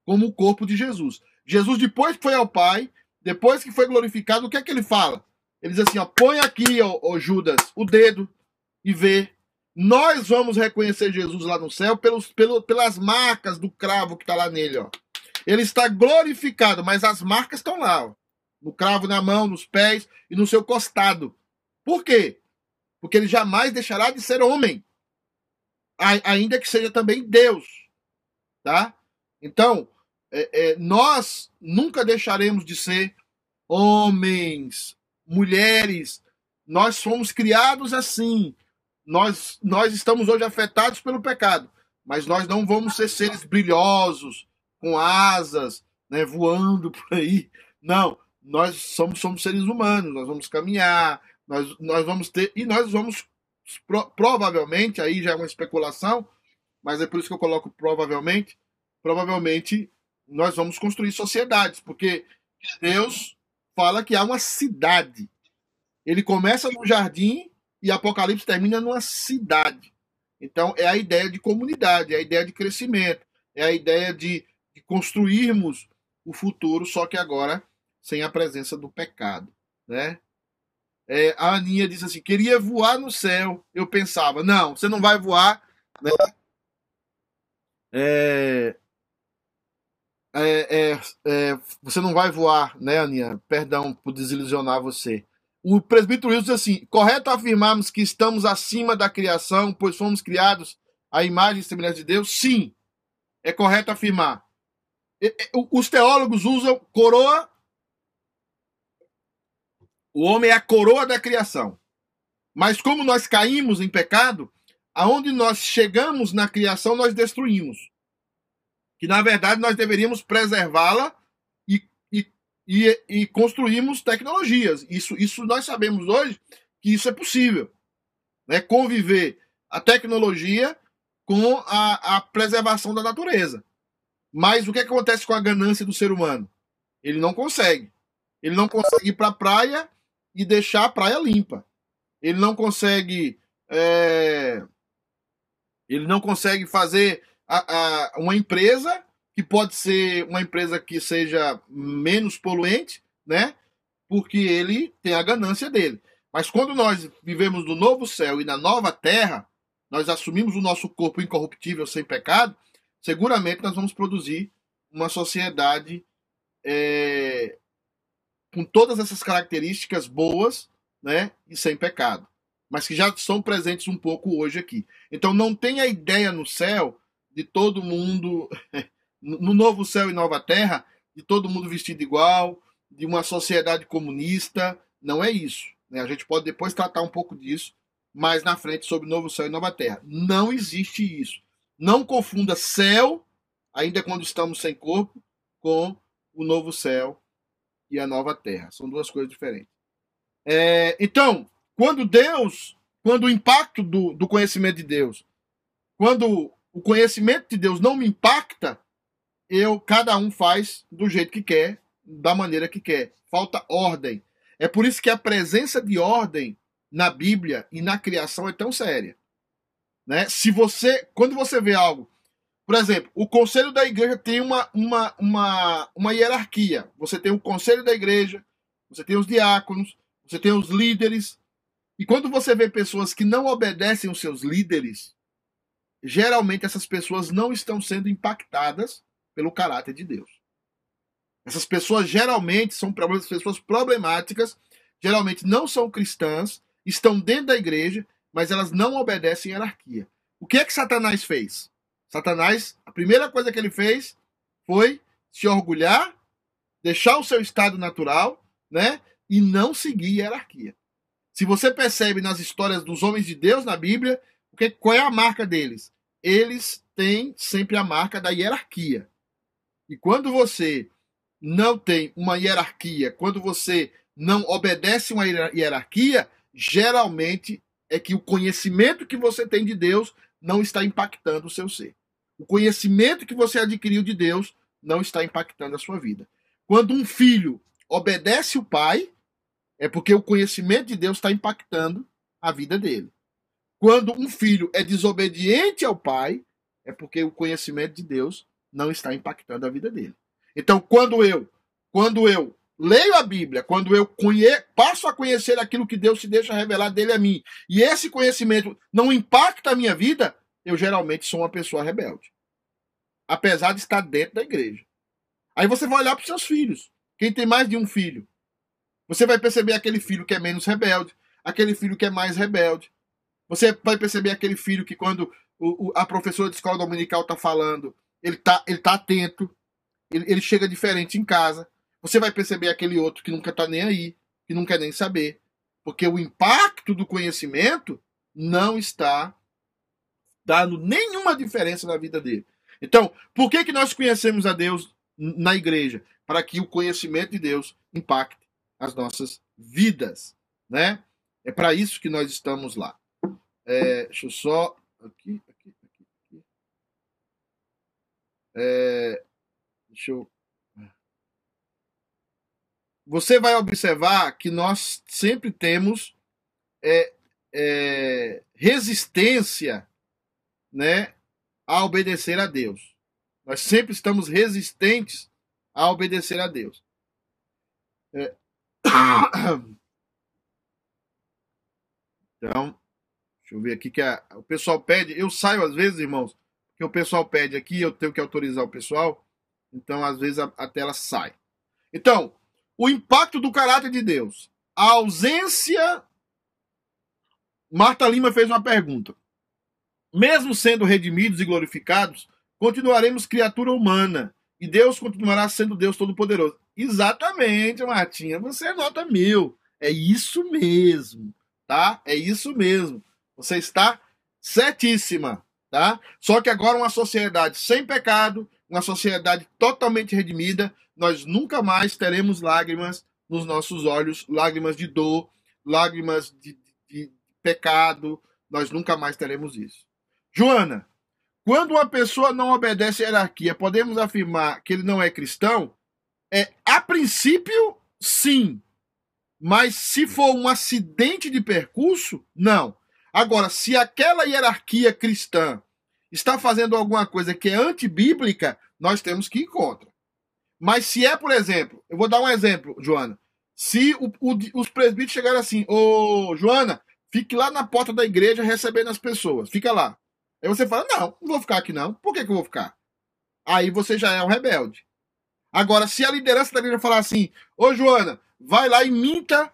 como o corpo de Jesus. Jesus, depois que foi ao Pai, depois que foi glorificado, o que é que ele fala? Ele diz assim: ó, põe aqui, ó, ó Judas, o dedo e vê. Nós vamos reconhecer Jesus lá no céu pelos, pelo, pelas marcas do cravo que está lá nele. Ó. Ele está glorificado, mas as marcas estão lá. Ó. No cravo na mão, nos pés e no seu costado. Por quê? Porque ele jamais deixará de ser homem. Ainda que seja também Deus. Tá? Então, é, é, nós nunca deixaremos de ser homens, mulheres. Nós fomos criados assim. Nós, nós estamos hoje afetados pelo pecado, mas nós não vamos ser seres brilhosos, com asas, né, voando por aí. Não, nós somos, somos seres humanos, nós vamos caminhar, nós, nós vamos ter, e nós vamos, pro, provavelmente, aí já é uma especulação, mas é por isso que eu coloco provavelmente, provavelmente nós vamos construir sociedades, porque Deus fala que há uma cidade. Ele começa no jardim e Apocalipse termina numa cidade. Então é a ideia de comunidade, é a ideia de crescimento, é a ideia de, de construirmos o futuro, só que agora sem a presença do pecado, né? É, a Aninha disse assim: queria voar no céu. Eu pensava, não, você não vai voar, né? É, é, é, é, você não vai voar, né, Aninha? Perdão por desilusionar você. O presbítero Wilson diz assim: correto afirmarmos que estamos acima da criação, pois fomos criados à imagem e semelhança de Deus? Sim, é correto afirmar. Os teólogos usam coroa. O homem é a coroa da criação. Mas como nós caímos em pecado, aonde nós chegamos na criação, nós destruímos que na verdade nós deveríamos preservá-la e, e, e, e construirmos tecnologias. Isso, isso nós sabemos hoje que isso é possível. Né? Conviver a tecnologia com a, a preservação da natureza. Mas o que acontece com a ganância do ser humano? Ele não consegue. Ele não consegue ir para a praia e deixar a praia limpa. Ele não consegue. É... Ele não consegue fazer a, a, uma empresa que pode ser uma empresa que seja menos poluente, né? Porque ele tem a ganância dele. Mas quando nós vivemos no novo céu e na nova terra, nós assumimos o nosso corpo incorruptível sem pecado, seguramente nós vamos produzir uma sociedade é, com todas essas características boas, né, e sem pecado, mas que já são presentes um pouco hoje aqui. Então não tem a ideia no céu de todo mundo, no novo céu e nova terra, de todo mundo vestido igual, de uma sociedade comunista. Não é isso. Né? A gente pode depois tratar um pouco disso mais na frente sobre novo céu e nova terra. Não existe isso. Não confunda céu, ainda quando estamos sem corpo, com o novo céu e a nova terra. São duas coisas diferentes. É, então, quando Deus, quando o impacto do, do conhecimento de Deus, quando o conhecimento de Deus não me impacta, eu cada um faz do jeito que quer, da maneira que quer. Falta ordem. É por isso que a presença de ordem na Bíblia e na criação é tão séria. Né? Se você, quando você vê algo, por exemplo, o conselho da igreja tem uma, uma, uma, uma hierarquia. Você tem o conselho da igreja, você tem os diáconos, você tem os líderes. E quando você vê pessoas que não obedecem os seus líderes, geralmente essas pessoas não estão sendo impactadas pelo caráter de Deus. Essas pessoas geralmente são pessoas problemáticas, geralmente não são cristãs, estão dentro da igreja, mas elas não obedecem à hierarquia. O que é que Satanás fez? Satanás, a primeira coisa que ele fez foi se orgulhar, deixar o seu estado natural, né, e não seguir a hierarquia. Se você percebe nas histórias dos homens de Deus na Bíblia, porque qual é a marca deles? Eles têm sempre a marca da hierarquia. E quando você não tem uma hierarquia, quando você não obedece uma hierarquia, geralmente é que o conhecimento que você tem de Deus não está impactando o seu ser. O conhecimento que você adquiriu de Deus não está impactando a sua vida. Quando um filho obedece o pai, é porque o conhecimento de Deus está impactando a vida dele. Quando um filho é desobediente ao pai, é porque o conhecimento de Deus não está impactando a vida dele. Então, quando eu, quando eu leio a Bíblia, quando eu conhe... passo a conhecer aquilo que Deus se deixa revelar dele a mim, e esse conhecimento não impacta a minha vida, eu geralmente sou uma pessoa rebelde. Apesar de estar dentro da igreja. Aí você vai olhar para os seus filhos. Quem tem mais de um filho? Você vai perceber aquele filho que é menos rebelde, aquele filho que é mais rebelde. Você vai perceber aquele filho que, quando o, o, a professora de escola dominical está falando, ele está ele tá atento, ele, ele chega diferente em casa. Você vai perceber aquele outro que nunca está nem aí, que não quer nem saber. Porque o impacto do conhecimento não está dando nenhuma diferença na vida dele. Então, por que, que nós conhecemos a Deus na igreja? Para que o conhecimento de Deus impacte as nossas vidas, né? É para isso que nós estamos lá. É, deixa eu só. Aqui, aqui, aqui. aqui. É, deixa eu. Você vai observar que nós sempre temos é, é, resistência né, a obedecer a Deus. Nós sempre estamos resistentes a obedecer a Deus. É... Então, deixa eu ver aqui que a, o pessoal pede. Eu saio às vezes, irmãos, que o pessoal pede aqui, eu tenho que autorizar o pessoal. Então, às vezes, a, a tela sai. Então, o impacto do caráter de Deus. A ausência. Marta Lima fez uma pergunta. Mesmo sendo redimidos e glorificados, continuaremos criatura humana. E Deus continuará sendo Deus Todo-Poderoso. Exatamente, Martinha. Você é nota mil. É isso mesmo, tá? É isso mesmo. Você está certíssima, tá? Só que agora uma sociedade sem pecado, uma sociedade totalmente redimida, nós nunca mais teremos lágrimas nos nossos olhos, lágrimas de dor, lágrimas de, de, pecado. Nós nunca mais teremos isso. Joana, quando uma pessoa não obedece à hierarquia, podemos afirmar que ele não é cristão? É, a princípio, sim. Mas se for um acidente de percurso, não. Agora, se aquela hierarquia cristã está fazendo alguma coisa que é antibíblica, nós temos que ir contra. Mas se é, por exemplo, eu vou dar um exemplo, Joana. Se o, o, os presbíteros chegarem assim, ô Joana, fique lá na porta da igreja recebendo as pessoas, fica lá. Aí você fala: não, não vou ficar aqui não. Por que, que eu vou ficar? Aí você já é um rebelde. Agora, se a liderança da igreja falar assim: Ô Joana, vai lá e minta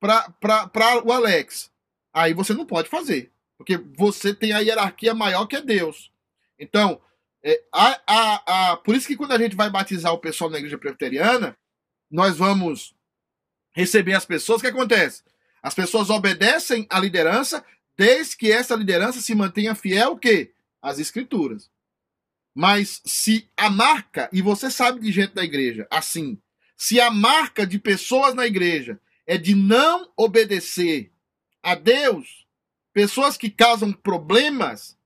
para o Alex. Aí você não pode fazer. Porque você tem a hierarquia maior que é Deus. Então, é, a, a, a, por isso que quando a gente vai batizar o pessoal na igreja presbiteriana, nós vamos receber as pessoas. O que acontece? As pessoas obedecem à liderança desde que essa liderança se mantenha fiel que às escrituras. Mas se a marca, e você sabe de gente da igreja, assim, se a marca de pessoas na igreja é de não obedecer a Deus, pessoas que causam problemas,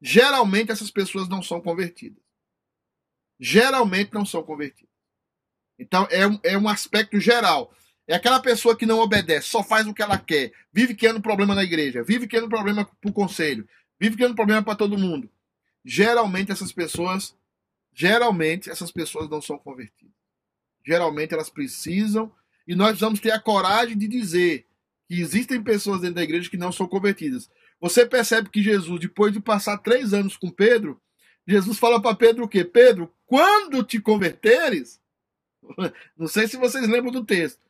geralmente essas pessoas não são convertidas. Geralmente não são convertidas. Então é um, é um aspecto geral. É aquela pessoa que não obedece, só faz o que ela quer, vive criando problema na igreja, vive criando problema para o conselho, vive criando problema para todo mundo. Geralmente essas pessoas, geralmente essas pessoas não são convertidas. Geralmente elas precisam e nós vamos ter a coragem de dizer que existem pessoas dentro da igreja que não são convertidas. Você percebe que Jesus, depois de passar três anos com Pedro, Jesus fala para Pedro o quê? Pedro, quando te converteres, não sei se vocês lembram do texto,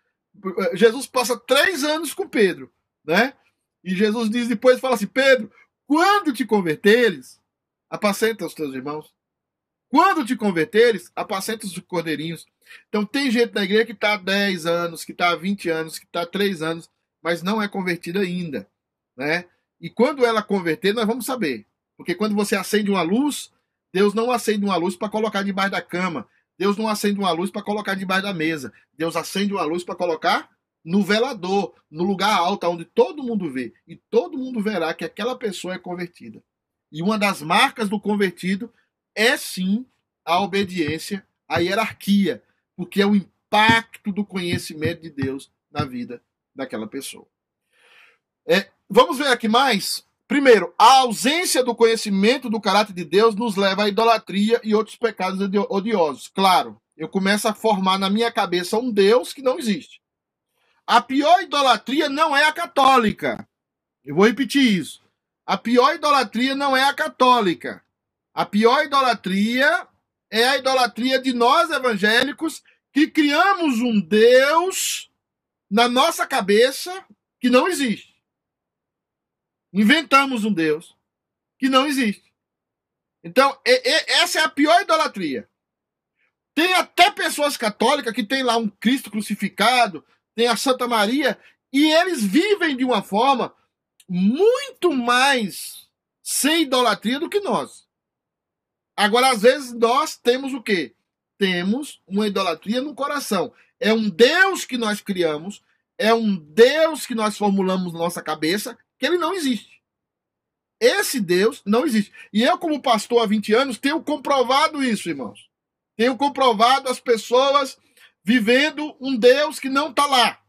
Jesus passa três anos com Pedro, né? E Jesus diz depois, fala assim, Pedro, quando te converteres, apacenta os teus irmãos. Quando te converteres, apacenta os cordeirinhos. Então tem gente na igreja que está há 10 anos, que está há 20 anos, que está há 3 anos, mas não é convertida ainda, né? E quando ela converter, nós vamos saber. Porque quando você acende uma luz, Deus não acende uma luz para colocar debaixo da cama. Deus não acende uma luz para colocar debaixo da mesa. Deus acende uma luz para colocar no velador, no lugar alto, onde todo mundo vê. E todo mundo verá que aquela pessoa é convertida. E uma das marcas do convertido é sim a obediência à hierarquia, porque é o impacto do conhecimento de Deus na vida daquela pessoa. É, vamos ver aqui mais Primeiro, a ausência do conhecimento do caráter de Deus nos leva à idolatria e outros pecados odiosos. Claro, eu começo a formar na minha cabeça um Deus que não existe. A pior idolatria não é a católica. Eu vou repetir isso. A pior idolatria não é a católica. A pior idolatria é a idolatria de nós evangélicos que criamos um Deus na nossa cabeça que não existe. Inventamos um Deus que não existe. Então, essa é a pior idolatria. Tem até pessoas católicas que tem lá um Cristo crucificado, tem a Santa Maria, e eles vivem de uma forma muito mais sem idolatria do que nós. Agora, às vezes, nós temos o quê? Temos uma idolatria no coração. É um Deus que nós criamos, é um Deus que nós formulamos na nossa cabeça, que ele não existe. Esse Deus não existe. E eu, como pastor há 20 anos, tenho comprovado isso, irmãos. Tenho comprovado as pessoas vivendo um Deus que não está lá.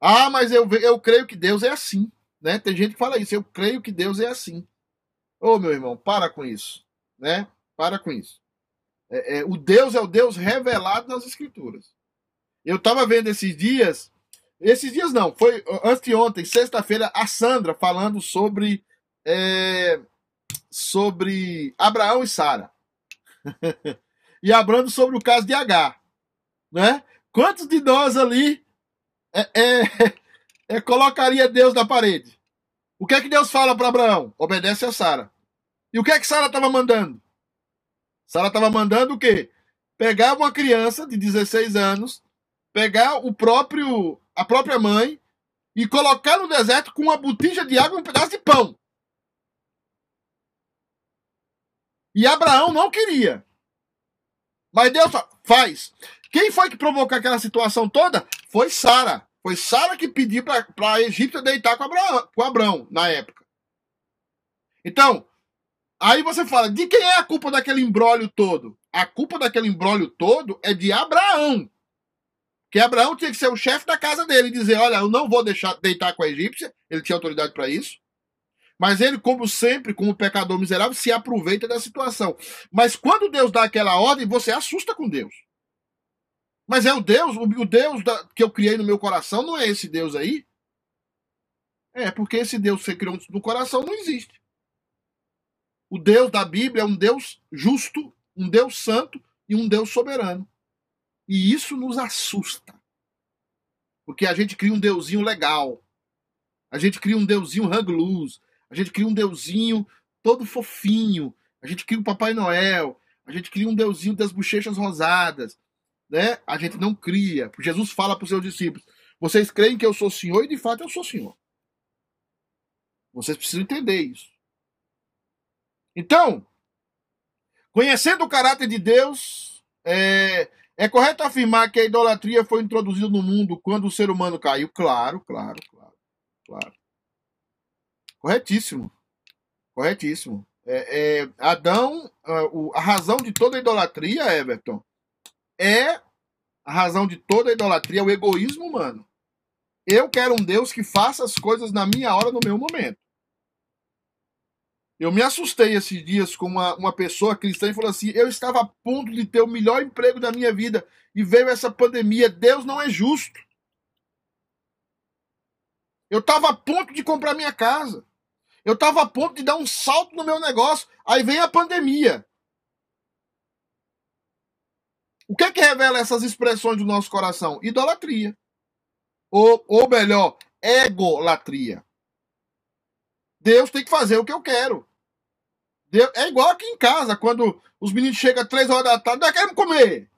Ah, mas eu, eu creio que Deus é assim. Né? Tem gente que fala isso. Eu creio que Deus é assim. Ô, meu irmão, para com isso. Né? Para com isso. É, é, o Deus é o Deus revelado nas Escrituras. Eu estava vendo esses dias. Esses dias não, foi anteontem, sexta-feira, a Sandra falando sobre. É, sobre Abraão e Sara. e abrando sobre o caso de H. Né? Quantos de nós ali é, é, é, colocaria Deus na parede? O que é que Deus fala para Abraão? Obedece a Sara. E o que é que Sara estava mandando? Sara estava mandando o quê? Pegar uma criança de 16 anos, pegar o próprio a própria mãe e colocar no deserto com uma botija de água e um pedaço de pão. E Abraão não queria. Mas Deus faz. Quem foi que provocou aquela situação toda? Foi Sara. Foi Sara que pediu para a Egípcia deitar com Abraão, com Abraão na época. Então, aí você fala, de quem é a culpa daquele embrólio todo? A culpa daquele embrólio todo é de Abraão. Que Abraão tinha que ser o chefe da casa dele e dizer: Olha, eu não vou deixar deitar com a egípcia. Ele tinha autoridade para isso. Mas ele, como sempre, como pecador miserável, se aproveita da situação. Mas quando Deus dá aquela ordem, você assusta com Deus. Mas é o Deus, o Deus que eu criei no meu coração, não é esse Deus aí? É, porque esse Deus que você criou no coração não existe. O Deus da Bíblia é um Deus justo, um Deus santo e um Deus soberano. E isso nos assusta. Porque a gente cria um deusinho legal. A gente cria um deusinho loose. A gente cria um deusinho todo fofinho. A gente cria o um Papai Noel. A gente cria um deusinho das bochechas rosadas. Né? A gente não cria. Jesus fala para os seus discípulos: Vocês creem que eu sou Senhor e de fato eu sou Senhor. Vocês precisam entender isso. Então, conhecendo o caráter de Deus, é, é correto afirmar que a idolatria foi introduzida no mundo quando o ser humano caiu? Claro, claro, claro, claro. Corretíssimo. Corretíssimo. É, é, Adão, a, a razão de toda a idolatria, Everton, é a razão de toda a idolatria, é o egoísmo humano. Eu quero um Deus que faça as coisas na minha hora, no meu momento. Eu me assustei esses dias com uma, uma pessoa cristã e falou assim: Eu estava a ponto de ter o melhor emprego da minha vida e veio essa pandemia. Deus não é justo. Eu estava a ponto de comprar minha casa. Eu estava a ponto de dar um salto no meu negócio. Aí vem a pandemia. O que é que revela essas expressões do nosso coração? Idolatria. Ou, ou melhor, egolatria. Deus tem que fazer o que eu quero. É igual aqui em casa, quando os meninos chegam três horas da tarde, nós queremos comer.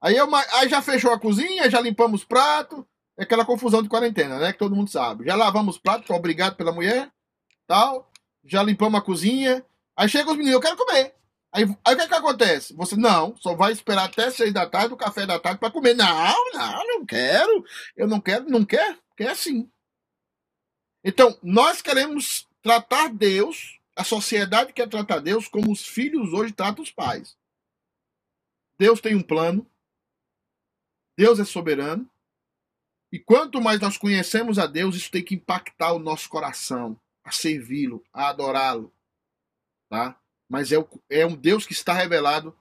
Aí, eu, aí já fechou a cozinha, já limpamos prato. É aquela confusão de quarentena, né? Que todo mundo sabe. Já lavamos prato, obrigado pela mulher tal, já limpamos a cozinha. Aí chega os meninos, eu quero comer. Aí, aí o que, é que acontece? Você não, só vai esperar até seis da tarde, o café da tarde para comer. Não, não, não quero. Eu não quero, não quer? Quer sim. Então, nós queremos tratar Deus, a sociedade quer tratar Deus como os filhos hoje tratam os pais. Deus tem um plano. Deus é soberano. E quanto mais nós conhecemos a Deus, isso tem que impactar o nosso coração a servi-lo, a adorá-lo. Tá? Mas é, o, é um Deus que está revelado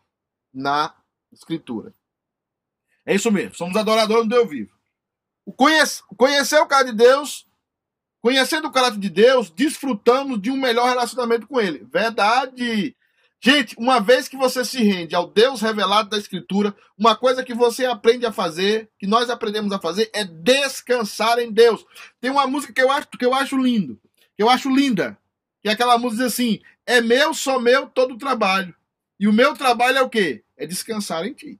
na Escritura. É isso mesmo, somos adoradores do Deus vivo. O conhece, conhecer o cara de Deus, conhecendo o caráter de Deus, desfrutamos de um melhor relacionamento com ele. Verdade. Gente, uma vez que você se rende ao Deus revelado da Escritura, uma coisa que você aprende a fazer, que nós aprendemos a fazer, é descansar em Deus. Tem uma música que eu acho, que eu acho lindo, que eu acho linda, que é aquela música assim: é meu, só meu todo o trabalho. E o meu trabalho é o quê? É descansar em ti.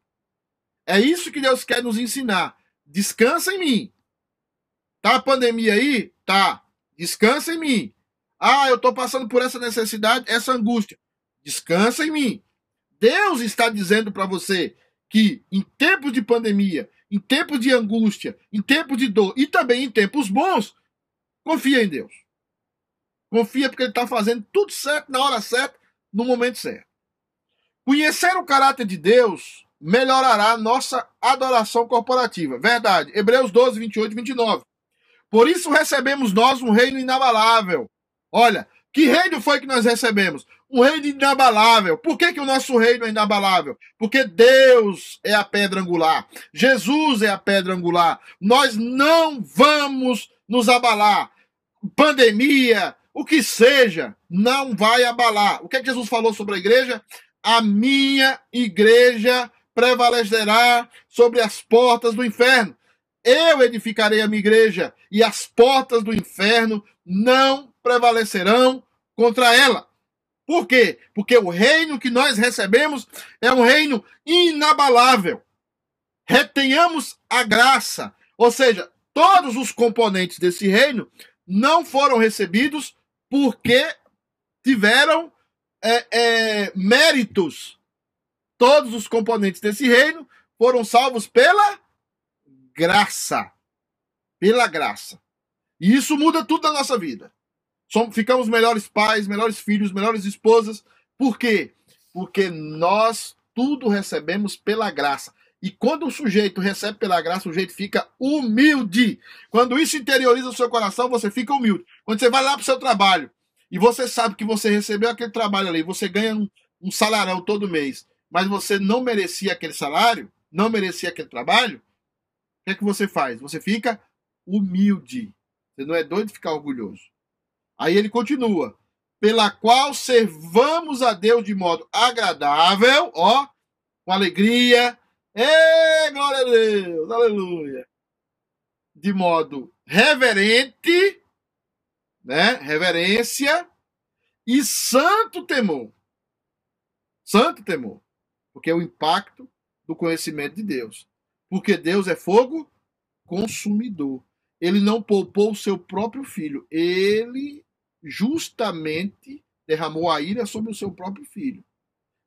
É isso que Deus quer nos ensinar. Descansa em mim. Tá a pandemia aí? Tá. Descansa em mim. Ah, eu tô passando por essa necessidade, essa angústia. Descansa em mim. Deus está dizendo para você que em tempos de pandemia, em tempos de angústia, em tempos de dor e também em tempos bons, confia em Deus. Confia porque Ele está fazendo tudo certo, na hora certa, no momento certo. Conhecer o caráter de Deus melhorará nossa adoração corporativa. Verdade. Hebreus 12, 28 e 29. Por isso recebemos nós um reino inabalável. Olha, que reino foi que nós recebemos? Um reino inabalável. Por que, que o nosso reino é inabalável? Porque Deus é a pedra angular. Jesus é a pedra angular. Nós não vamos nos abalar. Pandemia, o que seja, não vai abalar. O que, é que Jesus falou sobre a igreja? A minha igreja prevalecerá sobre as portas do inferno. Eu edificarei a minha igreja e as portas do inferno não prevalecerão contra ela. Por quê? Porque o reino que nós recebemos é um reino inabalável. Retenhamos a graça, ou seja, todos os componentes desse reino não foram recebidos porque tiveram é, é, méritos. Todos os componentes desse reino foram salvos pela graça. Pela graça. E isso muda tudo na nossa vida. Somos, ficamos melhores pais, melhores filhos, melhores esposas. Por quê? Porque nós tudo recebemos pela graça. E quando o sujeito recebe pela graça, o sujeito fica humilde. Quando isso interioriza o seu coração, você fica humilde. Quando você vai lá para o seu trabalho e você sabe que você recebeu aquele trabalho ali, você ganha um, um salarão todo mês, mas você não merecia aquele salário, não merecia aquele trabalho, que é que você faz? Você fica humilde. Você não é doido de ficar orgulhoso. Aí ele continua: pela qual servamos a Deus de modo agradável, ó, com alegria. Ê, glória a Deus, aleluia. De modo reverente, né? Reverência e santo temor. Santo temor. Porque é o impacto do conhecimento de Deus. Porque Deus é fogo consumidor. Ele não poupou o seu próprio filho. Ele justamente derramou a ira sobre o seu próprio filho.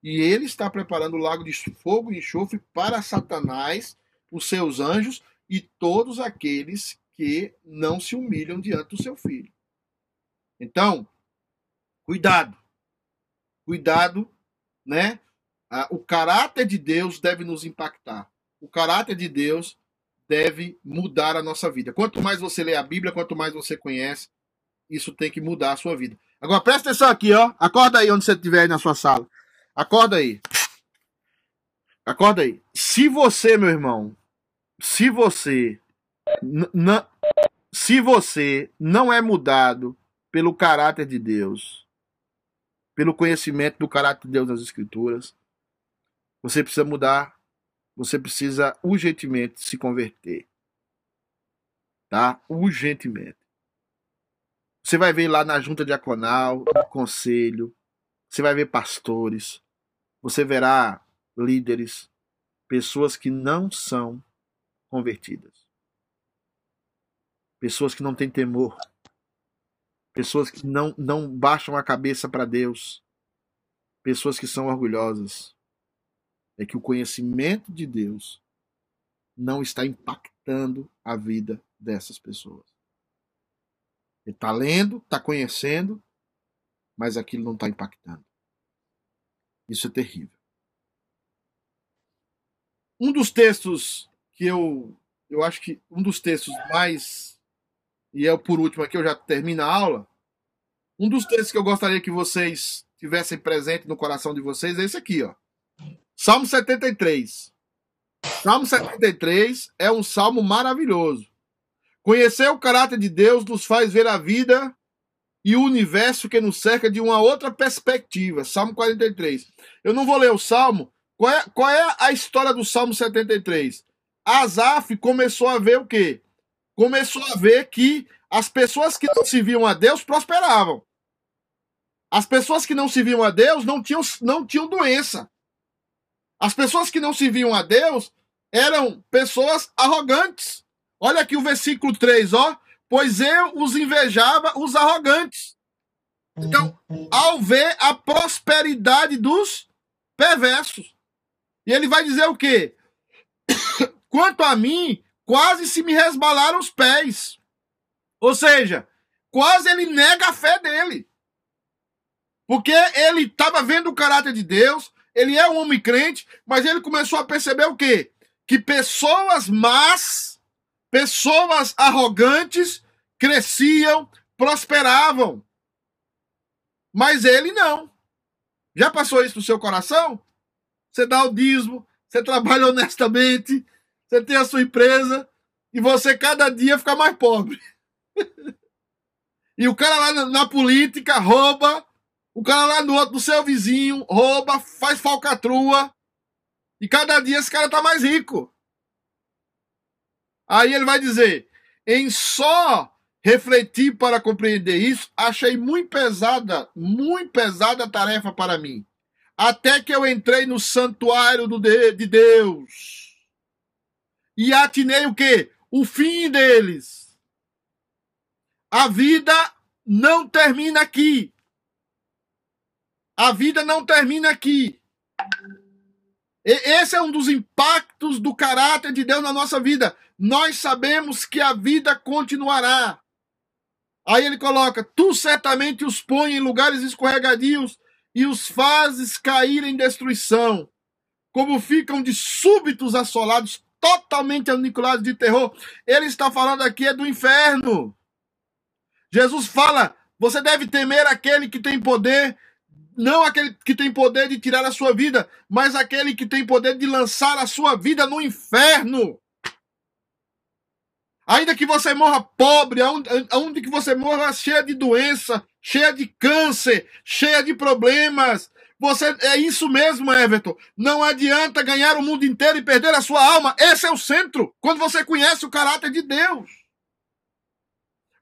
E ele está preparando o lago de fogo e enxofre para Satanás, os seus anjos e todos aqueles que não se humilham diante do seu filho. Então, cuidado. Cuidado, né? O caráter de Deus deve nos impactar. O caráter de Deus deve mudar a nossa vida. Quanto mais você lê a Bíblia, quanto mais você conhece, isso tem que mudar a sua vida. Agora presta atenção aqui, ó. Acorda aí onde você estiver aí na sua sala. Acorda aí. Acorda aí. Se você, meu irmão, se você se você não é mudado pelo caráter de Deus, pelo conhecimento do caráter de Deus nas escrituras, você precisa mudar, você precisa urgentemente se converter. Tá? Urgentemente. Você vai ver lá na junta diaconal, no conselho, você vai ver pastores, você verá líderes, pessoas que não são convertidas. Pessoas que não têm temor. Pessoas que não, não baixam a cabeça para Deus. Pessoas que são orgulhosas. É que o conhecimento de Deus não está impactando a vida dessas pessoas. Ele está lendo, está conhecendo, mas aquilo não está impactando. Isso é terrível. Um dos textos que eu, eu acho que um dos textos mais e é por último aqui eu já termino a aula. Um dos textos que eu gostaria que vocês tivessem presente no coração de vocês é esse aqui, ó. Salmo 73. Salmo 73 é um salmo maravilhoso. Conhecer o caráter de Deus nos faz ver a vida e o universo que nos cerca de uma outra perspectiva. Salmo 43. Eu não vou ler o salmo. Qual é, qual é a história do Salmo 73? Asaf começou a ver o quê? Começou a ver que as pessoas que não se viam a Deus prosperavam. As pessoas que não se viam a Deus não tinham, não tinham doença. As pessoas que não se viam a Deus eram pessoas arrogantes. Olha aqui o versículo 3, ó. Pois eu os invejava os arrogantes. Então, ao ver a prosperidade dos perversos. E ele vai dizer o quê? Quanto a mim, quase se me resbalaram os pés. Ou seja, quase ele nega a fé dele. Porque ele estava vendo o caráter de Deus, ele é um homem crente, mas ele começou a perceber o quê? Que pessoas más, pessoas arrogantes, cresciam, prosperavam. Mas ele não. Já passou isso no seu coração? Você dá o dízimo, você trabalha honestamente, você tem a sua empresa e você cada dia fica mais pobre. e o cara lá na, na política rouba, o cara lá no outro, do seu vizinho, rouba, faz falcatrua. E cada dia esse cara tá mais rico. Aí ele vai dizer: em só refletir para compreender isso, achei muito pesada, muito pesada a tarefa para mim. Até que eu entrei no santuário do de, de Deus. E atinei o quê? O fim deles. A vida não termina aqui. A vida não termina aqui. Esse é um dos impactos do caráter de Deus na nossa vida. Nós sabemos que a vida continuará. Aí ele coloca: Tu certamente os põe em lugares escorregadios e os fazes cair em destruição. Como ficam de súbitos assolados, totalmente aniculados de terror. Ele está falando aqui é do inferno. Jesus fala: Você deve temer aquele que tem poder não aquele que tem poder de tirar a sua vida, mas aquele que tem poder de lançar a sua vida no inferno. Ainda que você morra pobre, aonde que você morra cheia de doença, cheia de câncer, cheia de problemas, você é isso mesmo, Everton. Não adianta ganhar o mundo inteiro e perder a sua alma. Esse é o centro. Quando você conhece o caráter de Deus.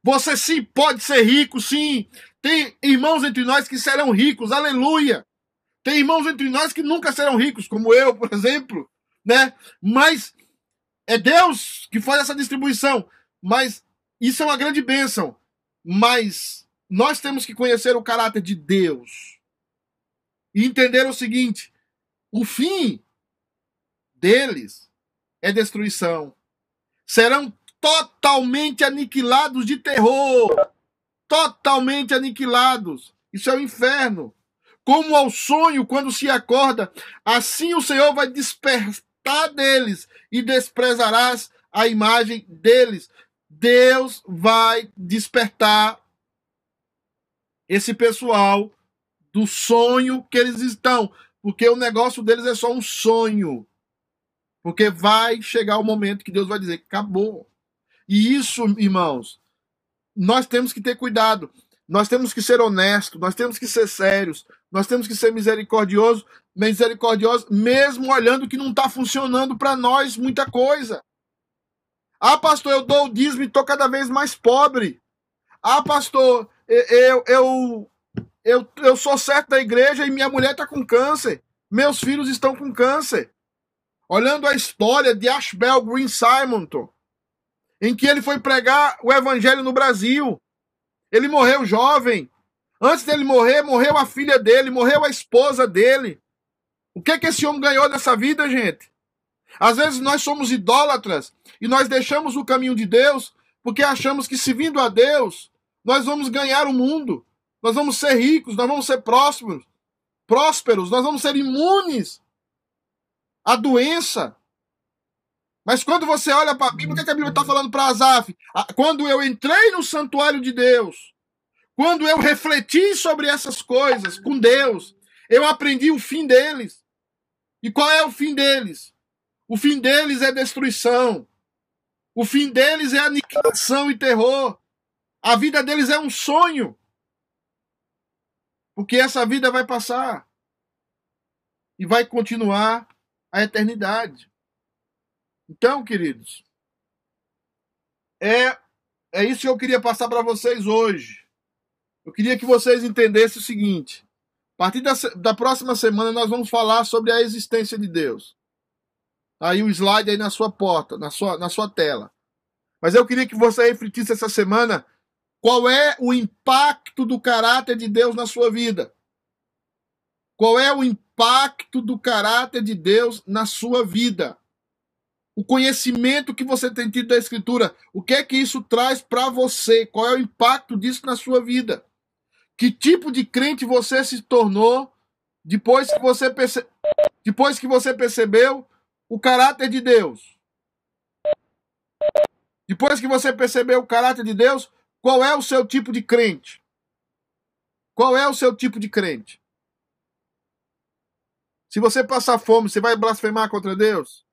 Você sim pode ser rico, sim. Tem irmãos entre nós que serão ricos, aleluia. Tem irmãos entre nós que nunca serão ricos, como eu, por exemplo, né? Mas é Deus que faz essa distribuição. Mas isso é uma grande bênção. Mas nós temos que conhecer o caráter de Deus e entender o seguinte: o fim deles é destruição. Serão totalmente aniquilados de terror totalmente aniquilados. Isso é o inferno. Como ao sonho quando se acorda, assim o Senhor vai despertar deles e desprezarás a imagem deles. Deus vai despertar esse pessoal do sonho que eles estão, porque o negócio deles é só um sonho. Porque vai chegar o momento que Deus vai dizer: acabou. E isso, irmãos, nós temos que ter cuidado, nós temos que ser honestos, nós temos que ser sérios, nós temos que ser misericordiosos, misericordiosos, mesmo olhando que não está funcionando para nós muita coisa. Ah, pastor, eu dou o dízimo e estou cada vez mais pobre. Ah, pastor, eu, eu, eu, eu sou certo da igreja e minha mulher está com câncer. Meus filhos estão com câncer. Olhando a história de Ashbel Green Simonton, em que ele foi pregar o evangelho no Brasil. Ele morreu jovem. Antes dele morrer, morreu a filha dele, morreu a esposa dele. O que que esse homem ganhou dessa vida, gente? Às vezes nós somos idólatras e nós deixamos o caminho de Deus porque achamos que se vindo a Deus, nós vamos ganhar o mundo. Nós vamos ser ricos, nós vamos ser prósperos, prósperos, nós vamos ser imunes à doença, mas quando você olha para a Bíblia, o que, é que a Bíblia está falando para Asaf? Ah, quando eu entrei no santuário de Deus, quando eu refleti sobre essas coisas com Deus, eu aprendi o fim deles. E qual é o fim deles? O fim deles é destruição. O fim deles é aniquilação e terror. A vida deles é um sonho. Porque essa vida vai passar. E vai continuar a eternidade. Então, queridos, é, é isso que eu queria passar para vocês hoje. Eu queria que vocês entendessem o seguinte: a partir da, da próxima semana nós vamos falar sobre a existência de Deus. Aí o slide aí na sua porta, na sua, na sua tela. Mas eu queria que você refletisse essa semana qual é o impacto do caráter de Deus na sua vida. Qual é o impacto do caráter de Deus na sua vida? O conhecimento que você tem tido da Escritura, o que é que isso traz para você? Qual é o impacto disso na sua vida? Que tipo de crente você se tornou depois que você, perce... depois que você percebeu o caráter de Deus. Depois que você percebeu o caráter de Deus, qual é o seu tipo de crente? Qual é o seu tipo de crente? Se você passar fome, você vai blasfemar contra Deus?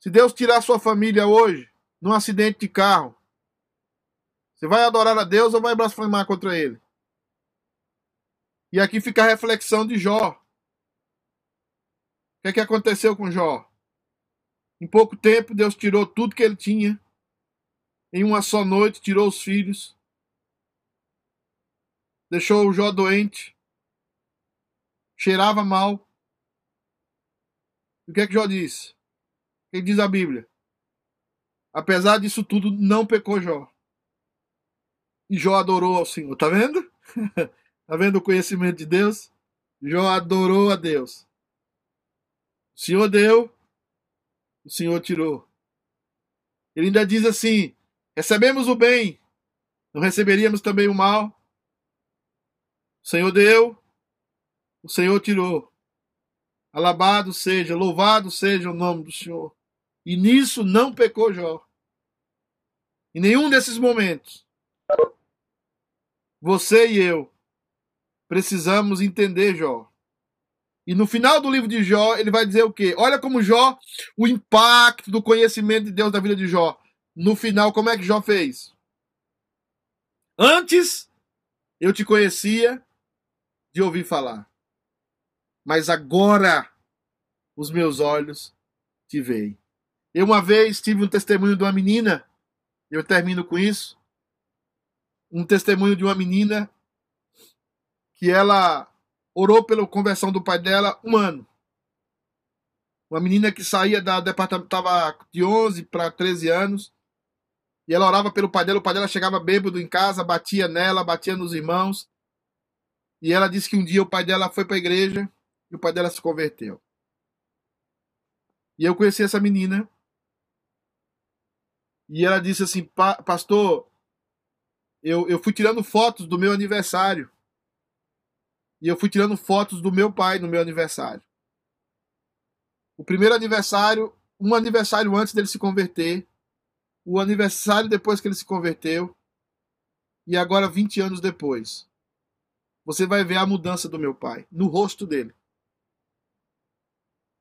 Se Deus tirar sua família hoje, num acidente de carro, você vai adorar a Deus ou vai blasfemar contra Ele? E aqui fica a reflexão de Jó. O que, é que aconteceu com Jó? Em pouco tempo, Deus tirou tudo que ele tinha. Em uma só noite, tirou os filhos. Deixou o Jó doente. Cheirava mal. o que é que Jó disse? Que diz a Bíblia? Apesar disso tudo, não pecou Jó. E Jó adorou ao Senhor. Tá vendo? tá vendo o conhecimento de Deus? Jó adorou a Deus. O Senhor deu, o Senhor tirou. Ele ainda diz assim: recebemos o bem, não receberíamos também o mal. O Senhor deu, o Senhor tirou. Alabado seja, louvado seja o nome do Senhor. E nisso não pecou Jó. Em nenhum desses momentos. Você e eu precisamos entender Jó. E no final do livro de Jó, ele vai dizer o quê? Olha como Jó, o impacto do conhecimento de Deus na vida de Jó. No final, como é que Jó fez? Antes eu te conhecia de ouvir falar. Mas agora os meus olhos te veem. Eu uma vez tive um testemunho de uma menina, eu termino com isso. Um testemunho de uma menina que ela orou pela conversão do pai dela um ano. Uma menina que saía da departamento, estava de 11 para 13 anos, e ela orava pelo pai dela. O pai dela chegava bêbado em casa, batia nela, batia nos irmãos. E ela disse que um dia o pai dela foi para a igreja e o pai dela se converteu. E eu conheci essa menina. E ela disse assim: Pastor, eu, eu fui tirando fotos do meu aniversário. E eu fui tirando fotos do meu pai no meu aniversário. O primeiro aniversário, um aniversário antes dele se converter, o aniversário depois que ele se converteu, e agora 20 anos depois. Você vai ver a mudança do meu pai no rosto dele.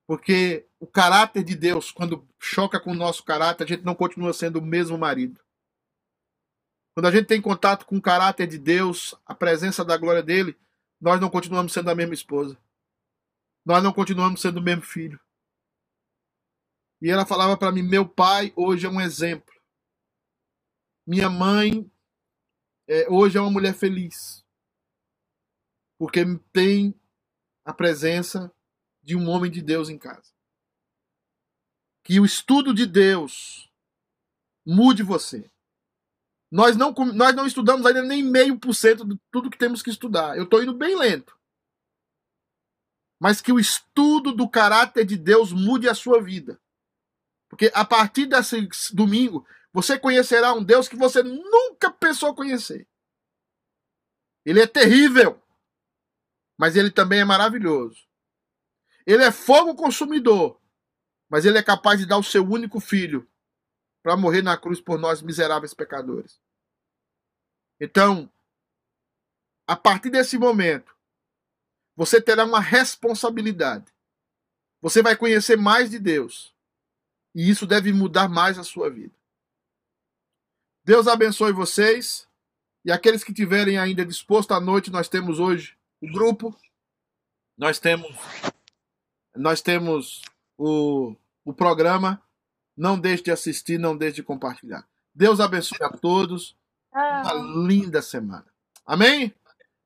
Porque o caráter de Deus, quando choca com o nosso caráter, a gente não continua sendo o mesmo marido. Quando a gente tem contato com o caráter de Deus, a presença da glória dele, nós não continuamos sendo a mesma esposa. Nós não continuamos sendo o mesmo filho. E ela falava para mim: meu pai hoje é um exemplo. Minha mãe é, hoje é uma mulher feliz. Porque tem a presença de um homem de Deus em casa. Que o estudo de Deus mude você. Nós não, nós não estudamos ainda nem meio por cento de tudo que temos que estudar. Eu estou indo bem lento. Mas que o estudo do caráter de Deus mude a sua vida. Porque a partir desse domingo, você conhecerá um Deus que você nunca pensou conhecer. Ele é terrível, mas ele também é maravilhoso. Ele é fogo consumidor, mas ele é capaz de dar o seu único filho para morrer na cruz por nós miseráveis pecadores. Então, a partir desse momento, você terá uma responsabilidade você vai conhecer mais de Deus. E isso deve mudar mais a sua vida. Deus abençoe vocês. E aqueles que tiverem ainda disposto à noite, nós temos hoje o grupo. Nós temos nós temos o, o programa. Não deixe de assistir, não deixe de compartilhar. Deus abençoe a todos. Uma linda semana. Amém?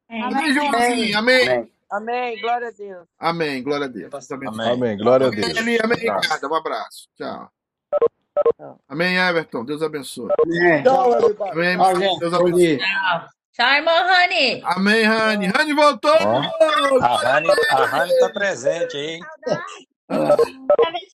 Amém, Joãozinho. Amém. Amém. Amém. Glória a Deus. Amém. Glória a Deus. Amém. Amém. Glória a Deus. Amém, amém Ricardo. Um abraço. Tchau. Amém, Everton. Deus abençoe. Amém. Amém. Deus abençoe. Tchau, irmão Rani. Amém, Rani. Rani voltou. Ó, A Rani, a Rani tá presente aí. hein? Uh,